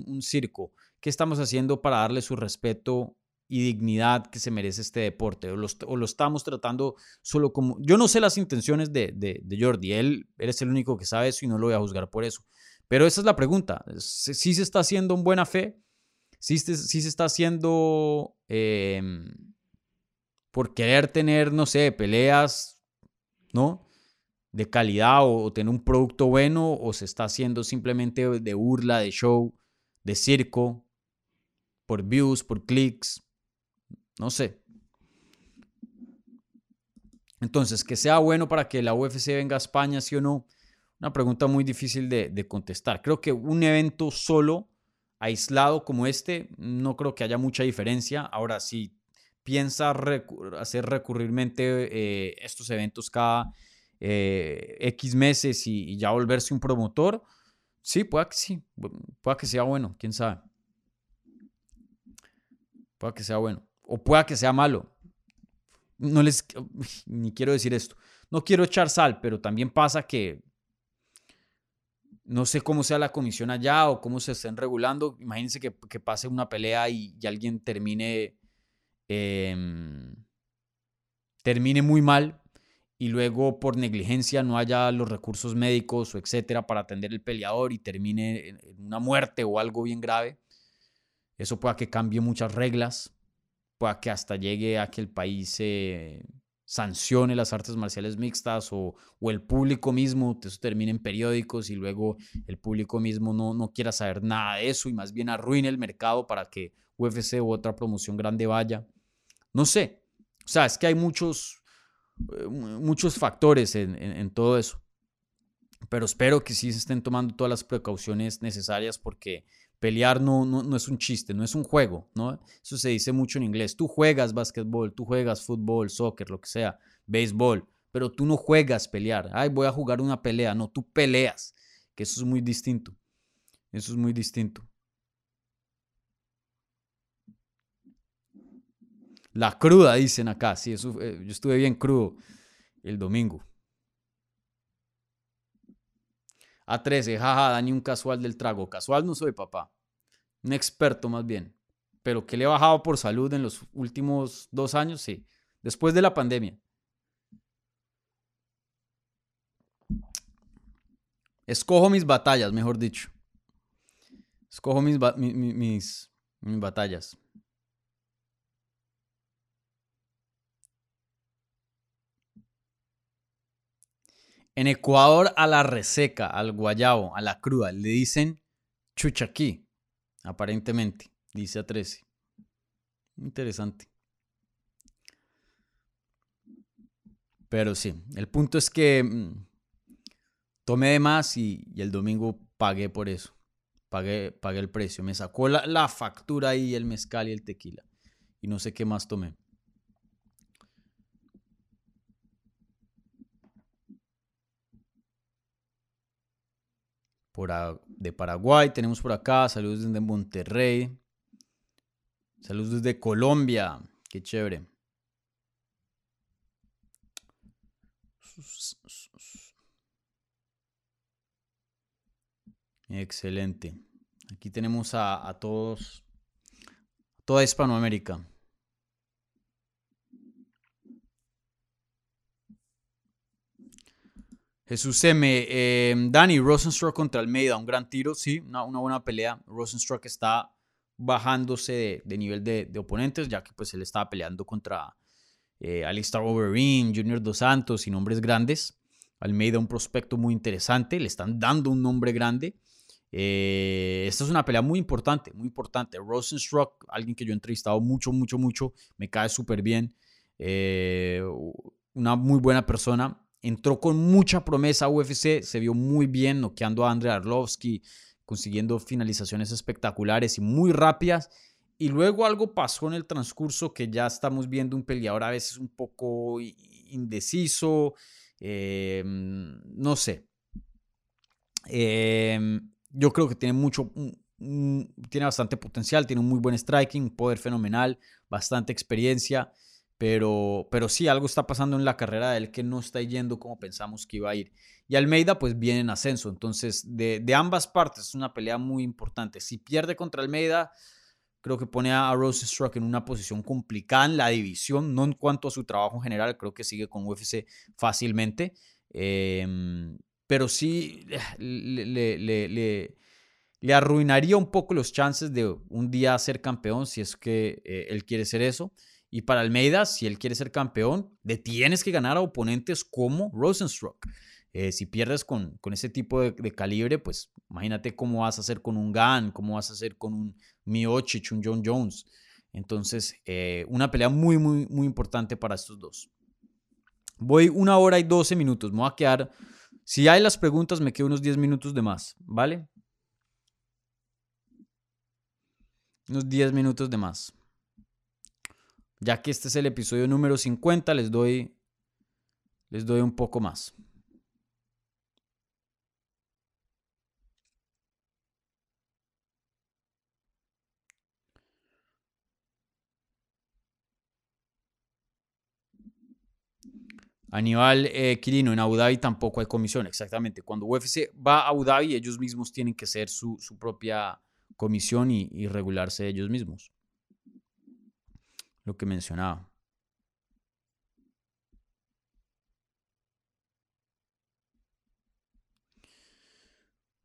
un, circo, qué estamos haciendo para darle su respeto y dignidad que se merece este deporte, o lo, estamos tratando solo como... Yo no sé las intenciones de, Jordi, él eres el único que sabe eso y no lo voy a juzgar por eso. Pero esa es la pregunta, si se está haciendo en buena fe, si si se está haciendo em, por querer tener, no sé, peleas, ¿no? De calidad o tener un producto bueno, o se está haciendo simplemente de burla, de show, de circo, por views, por clics, no sé. Entonces, que sea bueno para que la UFC venga a España, sí o no, una pregunta muy difícil de, contestar. Creo que un evento solo, aislado como este, no creo que haya mucha diferencia. Ahora, si piensa hacer recurrirmente eh, estos eventos cada eh, X meses y, ya volverse un promotor, sí, pueda que sí, pueda que sea bueno, quién sabe. Pueda que sea bueno o pueda que sea malo. No les, ni quiero decir esto. No quiero echar sal, pero también pasa que no sé cómo sea la comisión allá o cómo se estén regulando. Imagínense que, pase una pelea y, alguien termine, em, termine muy mal y luego por negligencia no haya los recursos médicos o etcétera para atender el peleador y termine en una muerte o algo bien grave. Eso pueda que cambie muchas reglas pueda que hasta llegue a que el país sancione las artes marciales mixtas o, el público mismo, eso termine en periódicos y luego el público mismo no, no quiera saber nada de eso y más bien arruine el mercado para que UFC u otra promoción grande vaya. No sé, o sea, es que hay muchos, eh, muchos factores en, en todo eso. Pero espero que sí se estén tomando todas las precauciones necesarias porque Pelear no, no, es un chiste, no es un juego, ¿no? Eso se dice mucho en inglés. Tú juegas básquetbol, tú juegas fútbol, soccer, lo que sea, béisbol, pero tú no juegas pelear. Ay, voy a jugar una pelea. No, tú peleas, que eso es muy distinto. Eso es muy distinto. La cruda, dicen acá. Sí, eso, eh, yo estuve bien crudo el domingo. A 13, jaja, Dani, un casual del trago. Casual no soy, papá. Un experto más bien. Pero que le he bajado por salud en los últimos dos años, sí. Después de la pandemia. Escojo mis batallas, mejor dicho. Escojo mis, mis batallas. En Ecuador a la reseca, al guayabo, a la cruda, le dicen chuchaquí, aparentemente, dice a 13. Interesante. Pero sí, el punto es que mm, tomé de más y, el domingo pagué por eso. Pagué, pagué el precio. Me sacó la, la factura ahí el mezcal y el tequila. Y no sé qué más tomé. De Paraguay tenemos por acá. Saludos desde Monterrey. Saludos desde Colombia. Qué chévere. Excelente. Aquí tenemos a, todos, toda Hispanoamérica. Jesús M. Eh, Dani, Rosenstruck contra Almeida, un gran tiro, sí, una, buena pelea. Rosenstruck está bajándose de, nivel de, oponentes, ya que pues él estaba peleando contra eh, Alistair Overeem, Junior Dos Santos y nombres grandes. Almeida, un prospecto muy interesante, le están dando un nombre grande. Eh, esta es una pelea muy importante, muy importante. Rosenstruck, alguien que yo he entrevistado mucho, mucho, mucho, me cae súper bien. Eh, una muy buena persona. Entró con mucha promesa a UFC, se vio muy bien noqueando a Andrei Arlovsky, consiguiendo finalizaciones espectaculares y muy rápidas. Y luego algo pasó en el transcurso que ya estamos viendo un peleador a veces un poco indeciso, em, no sé. Em, yo creo que tiene mucho, tiene bastante potencial, tiene un muy buen striking, un poder fenomenal, bastante experiencia, pero, pero sí, algo está pasando en la carrera de él que no está yendo como pensamos que iba a ir. Y Almeida pues viene en ascenso, entonces de, de ambas partes es una pelea muy importante. Si pierde contra Almeida Creo que pone a Rosenstruck en una posición complicada en la división, no en cuanto a su trabajo en general, creo que sigue con UFC fácilmente. Em, pero sí [sighs] le, le, arruinaría un poco los chances de un día ser campeón si es que eh, él quiere ser eso. Y para Almeida, si él quiere ser campeón, le tienes que ganar a oponentes como Rosenstruck. Eh, si pierdes con, con ese tipo de, calibre, pues imagínate cómo vas a hacer con un Gan, cómo vas a hacer con un Miocic, un John Jones. Entonces, eh, una pelea muy, muy, muy importante para estos dos. Voy una hora y doce minutos. Me voy a quedar. Si hay las preguntas, me quedo unos 10 minutos de más, ¿vale? Unos 10 minutos de más. Ya que este es el episodio número 50, les doy, les doy un poco más. Aníbal eh, Quirino, en Abu Dhabi tampoco hay comisión, exactamente. Cuando UFC va a Abu Dhabi, ellos mismos tienen que ser su, propia comisión y, regularse ellos mismos. Lo que mencionaba.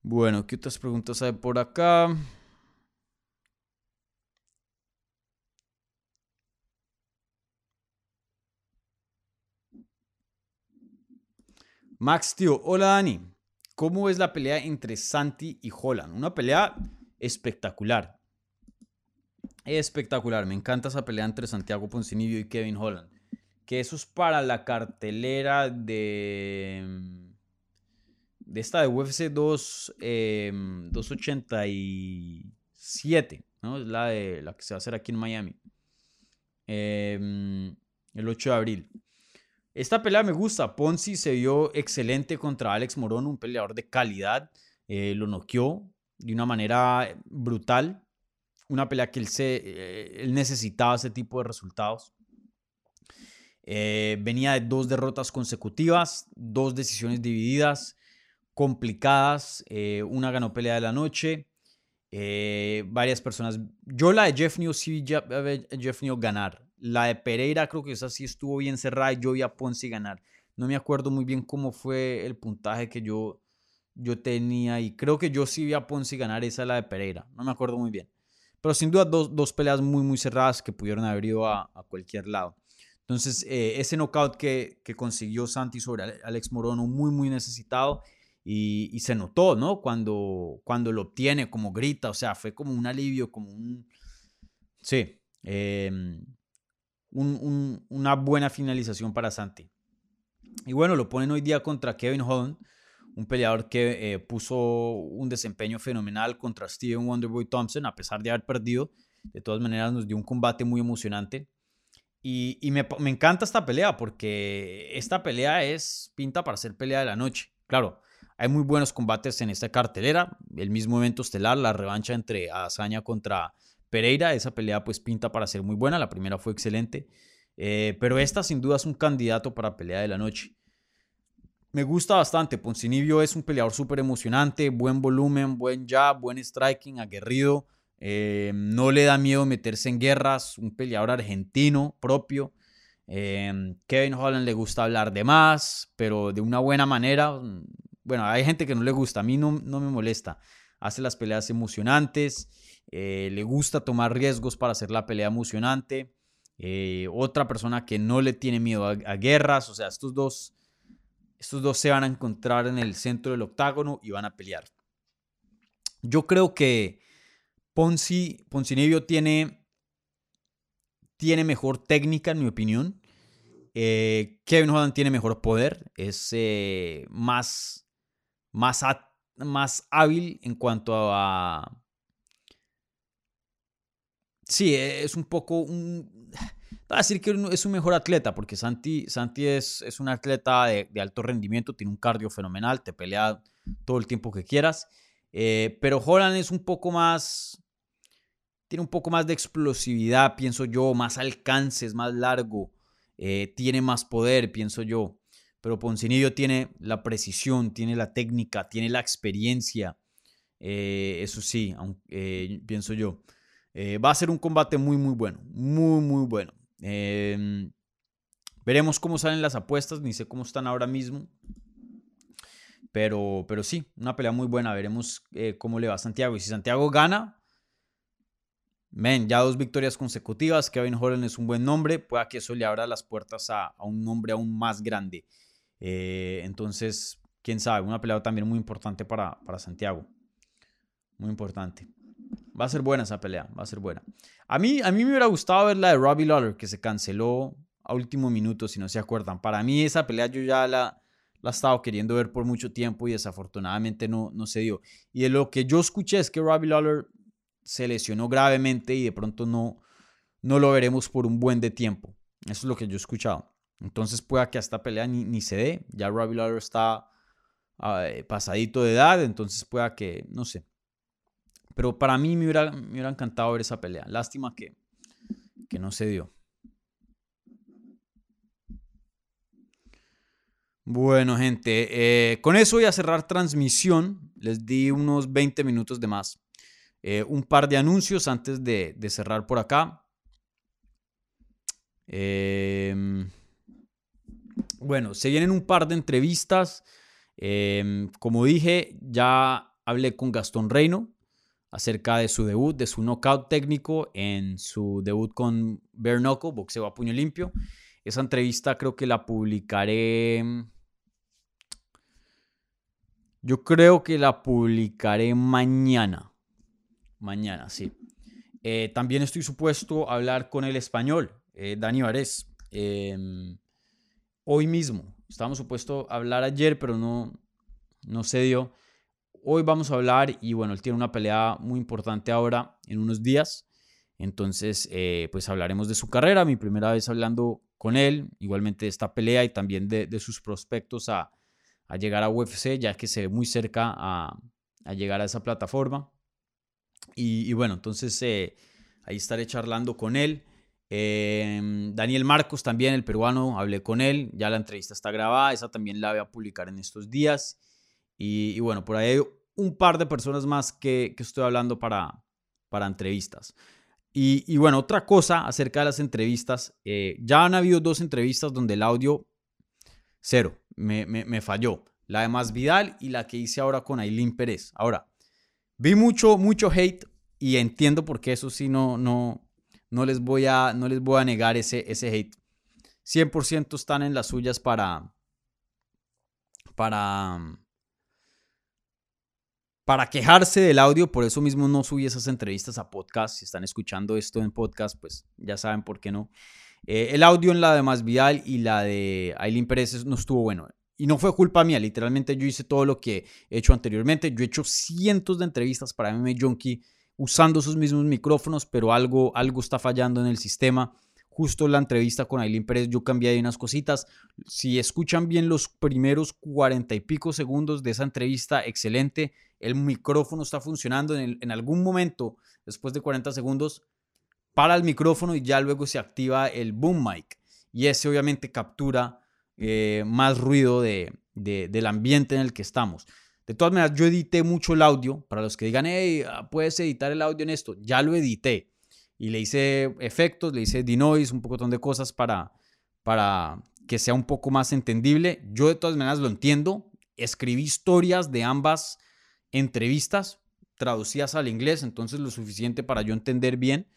Bueno, ¿qué otras preguntas hay por acá? Max, tío, hola Dani. ¿Cómo es la pelea entre Santi y Holland? Una pelea espectacular. Espectacular. Me encanta esa pelea entre Santiago Poncinibio y Kevin Holland. Que eso es para la cartelera de. De esta de UFC 2, 287. Em, ¿no? Es la, de, la que se va a hacer aquí en Miami. Em, el 8 de abril. Esta pelea me gusta. Ponzi se vio excelente contra Alex Morón, un peleador de calidad. Eh, lo noqueó de una manera brutal. Una pelea que él, se, eh, necesitaba ese tipo de resultados. Eh, venía de dos derrotas consecutivas, dos decisiones divididas, complicadas. una ganó pelea de la noche. varias personas. Yo la de Jeff New sí Jeff New ganar. La de Pereira creo que esa sí estuvo bien cerrada y yo vi a Ponce ganar. No me acuerdo muy bien cómo fue el puntaje que yo, yo tenía y creo que yo sí vi a Ponzi ganar esa la de Pereira, no me acuerdo muy bien. Pero sin duda dos, dos peleas muy muy cerradas que pudieron haber ido a, a cualquier lado. Entonces eh, ese knockout que, que, consiguió Santi sobre Alex Morono muy muy necesitado y, y, se notó, ¿no? Cuando, cuando lo obtiene, como grita, o sea, fue como un alivio, como un... Sí, eh, un, un, una buena finalización para Santi. Y bueno, lo ponen hoy día contra Kevin Holland, un peleador que eh, puso un desempeño fenomenal contra Steven Wonderboy Thompson, a pesar de haber perdido. De todas maneras, nos dio un combate muy emocionante. Y, me, encanta esta pelea porque esta pelea es pinta para ser pelea de la noche. Claro, hay muy buenos combates en esta cartelera. El mismo evento estelar, la revancha entre Azaña contra Pereira. Esa pelea pues pinta para ser muy buena. La primera fue excelente. Eh, pero esta sin duda es un candidato para pelea de la noche. Me gusta bastante. Poncinibio es un peleador súper emocionante, buen volumen, buen jab, buen striking, aguerrido. Eh, no le da miedo meterse en guerras. Un peleador argentino propio. Eh, Kevin Holland le gusta hablar de más, pero de una buena manera. Bueno, hay gente que no le gusta. A mí no, no me molesta. Hace las peleas emocionantes. le gusta tomar riesgos para hacer la pelea emocionante. Eh, otra persona que no le tiene miedo a, guerras, o sea, estos dos, estos dos se van a encontrar en el centro del octágono y van a pelear. Yo creo que Ponzi, Poncinibio tiene, tiene mejor técnica, en mi opinión. Eh, Kevin Holland tiene mejor poder, es eh, más, más, más hábil en cuanto a, Sí, es un poco un... a decir que es un mejor atleta, porque Santi, Santi es, es un atleta de, alto rendimiento, tiene un cardio fenomenal, te pelea todo el tiempo que quieras. Eh, pero Holland es un poco más... Tiene un poco más de explosividad, pienso yo, más alcance, es más largo, eh, tiene más poder, pienso yo. Pero Poncinillo tiene la precisión, tiene la técnica, tiene la experiencia. Eh, eso sí, pienso yo. Va a ser un combate muy, muy bueno. Muy, muy bueno. Em, veremos cómo salen las apuestas. Ni sé cómo están ahora mismo. Pero, pero sí, una pelea muy buena. Veremos eh, cómo le va a Santiago. Y si Santiago gana, men, ya dos victorias consecutivas. Kevin Holland es un buen nombre. Pueda que eso le abra las puertas a, a un nombre aún más grande. Eh, entonces, quién sabe, una pelea también muy importante para, para Santiago. Muy importante. Va a ser buena esa pelea, va a ser buena. A mí, a mí me hubiera gustado ver la de Robbie Lawler, que se canceló a último minuto, si no se acuerdan. Para mí esa pelea yo ya la, la he estado queriendo ver por mucho tiempo y desafortunadamente no, no se dio. Y de lo que yo escuché es que Robbie Lawler se lesionó gravemente y de pronto no, no lo veremos por un buen de tiempo. Eso es lo que yo he escuchado. Entonces pueda que esta pelea ni, ni se dé. Ya Robbie Lawler está ah, pasadito de edad, entonces pueda que, no sé, pero para mí me hubiera, me hubiera encantado ver esa pelea. Lástima que, que no se dio. Bueno, gente, eh, con eso voy a cerrar transmisión. Les di unos 20 minutos de más. Eh, un par de anuncios antes de, de cerrar por acá. Em, bueno, se vienen un par de entrevistas. Em, como dije, ya hablé con Gastón Reino acerca de su debut, de su knockout técnico en su debut con Knuckle, boxeo a puño limpio. Esa entrevista creo que la publicaré. Yo creo que la publicaré mañana. Mañana, sí. Eh, también estoy supuesto a hablar con el español, eh, Dani Varés. Em, hoy mismo. Estábamos supuestos a hablar ayer, pero no, no se dio. Hoy vamos a hablar y bueno, él tiene una pelea muy importante ahora en unos días. Entonces, eh, pues hablaremos de su carrera, mi primera vez hablando con él, igualmente de esta pelea y también de, sus prospectos a, llegar a UFC, ya que se ve muy cerca a, llegar a esa plataforma. Y, bueno, entonces eh, ahí estaré charlando con él. Em, Daniel Marcos también, el peruano, hablé con él, ya la entrevista está grabada, esa también la voy a publicar en estos días. Y, bueno, por ahí hay un par de personas más que, que estoy hablando para, para entrevistas. Y, y, bueno, otra cosa acerca de las entrevistas, eh, ya han habido dos entrevistas donde el audio cero, me, me, me, falló. la de Más Vidal y la que hice ahora con Aileen Pérez. Ahora, vi mucho, mucho hate y entiendo por qué eso sí no, no, no, les, voy a, no les voy a negar ese, ese hate. 100% están en las suyas para, para, para quejarse del audio, por eso mismo no subí esas entrevistas a podcast. Si están escuchando esto en podcast, pues ya saben por qué no. Eh, el audio en la de Más Vidal y la de Aileen Pérez no estuvo bueno. Y no fue culpa mía, literalmente yo hice todo lo que he hecho anteriormente. Yo he hecho cientos de entrevistas para MMA Junkie usando esos mismos micrófonos, pero algo, algo está fallando en el sistema. Justo la entrevista con Aileen Pérez yo cambié ahí unas cositas. Si escuchan bien los primeros cuarenta y pico segundos de esa entrevista, excelente el micrófono está funcionando en, algún momento, después de 40 segundos, para el micrófono y ya luego se activa el boom mic. Y ese obviamente captura eh, más ruido de, del ambiente en el que estamos. De todas maneras, yo edité mucho el audio. Para los que digan, hey, ah, puedes editar el audio en esto, ya lo edité. Y le hice efectos, le hice denoise, un poco de cosas para, para que sea un poco más entendible. Yo de todas maneras lo entiendo. Escribí historias de ambas entrevistas traducidas al inglés, entonces lo suficiente para yo entender bien.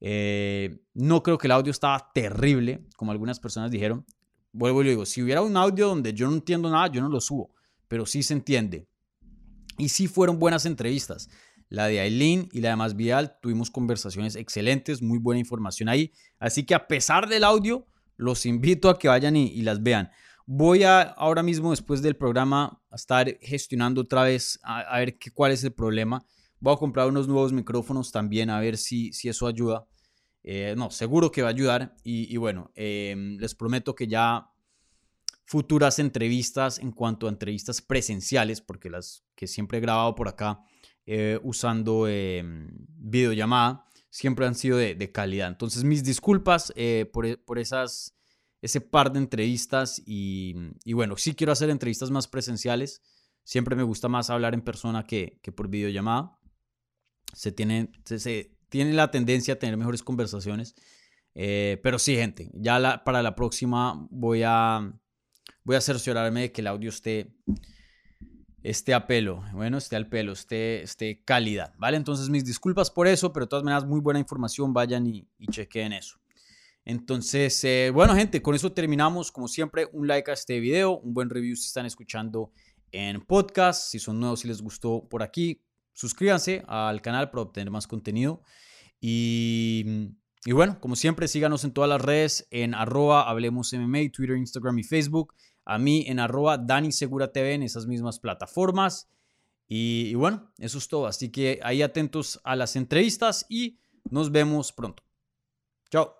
Eh, no creo que el audio estaba terrible, como algunas personas dijeron. Vuelvo y le digo, si hubiera un audio donde yo no entiendo nada, yo no lo subo, pero sí se entiende. Y sí fueron buenas entrevistas. La de Aileen y la de Más Vial tuvimos conversaciones excelentes, muy buena información ahí. Así que a pesar del audio, los invito a que vayan y las vean. Voy a ahora mismo, después del programa, a estar gestionando otra vez a, ver qué, cuál es el problema. Voy a comprar unos nuevos micrófonos también, a ver si, si eso ayuda. Eh, no, seguro que va a ayudar. Y, bueno, em, les prometo que ya futuras entrevistas en cuanto a entrevistas presenciales, porque las que siempre he grabado por acá eh, usando em, videollamada, siempre han sido de, calidad. Entonces, mis disculpas eh, por, por esas ese par de entrevistas y, bueno, sí quiero hacer entrevistas más presenciales. Siempre me gusta más hablar en persona que, que por videollamada. Se tiene, se, tiene la tendencia a tener mejores conversaciones. Eh, pero sí, gente, ya para la próxima voy a, voy a cerciorarme de que el audio esté, esté a pelo. Bueno, esté al pelo, esté, esté calidad. ¿Vale? Entonces, mis disculpas por eso, pero de todas maneras, muy buena información. Vayan y, y chequen eso. Entonces, eh, bueno, gente, con eso terminamos. Como siempre, un like a este video, un buen review si están escuchando en podcast. Si son nuevos, si les gustó por aquí, suscríbanse al canal para obtener más contenido. Y, bueno, como siempre, síganos en todas las redes en arroba Hablemos MMA, Twitter, Instagram y Facebook. A mí en arroba Dani Segura en esas mismas plataformas. Y, y bueno, eso es todo. Así que ahí atentos a las entrevistas y nos vemos pronto. Chao.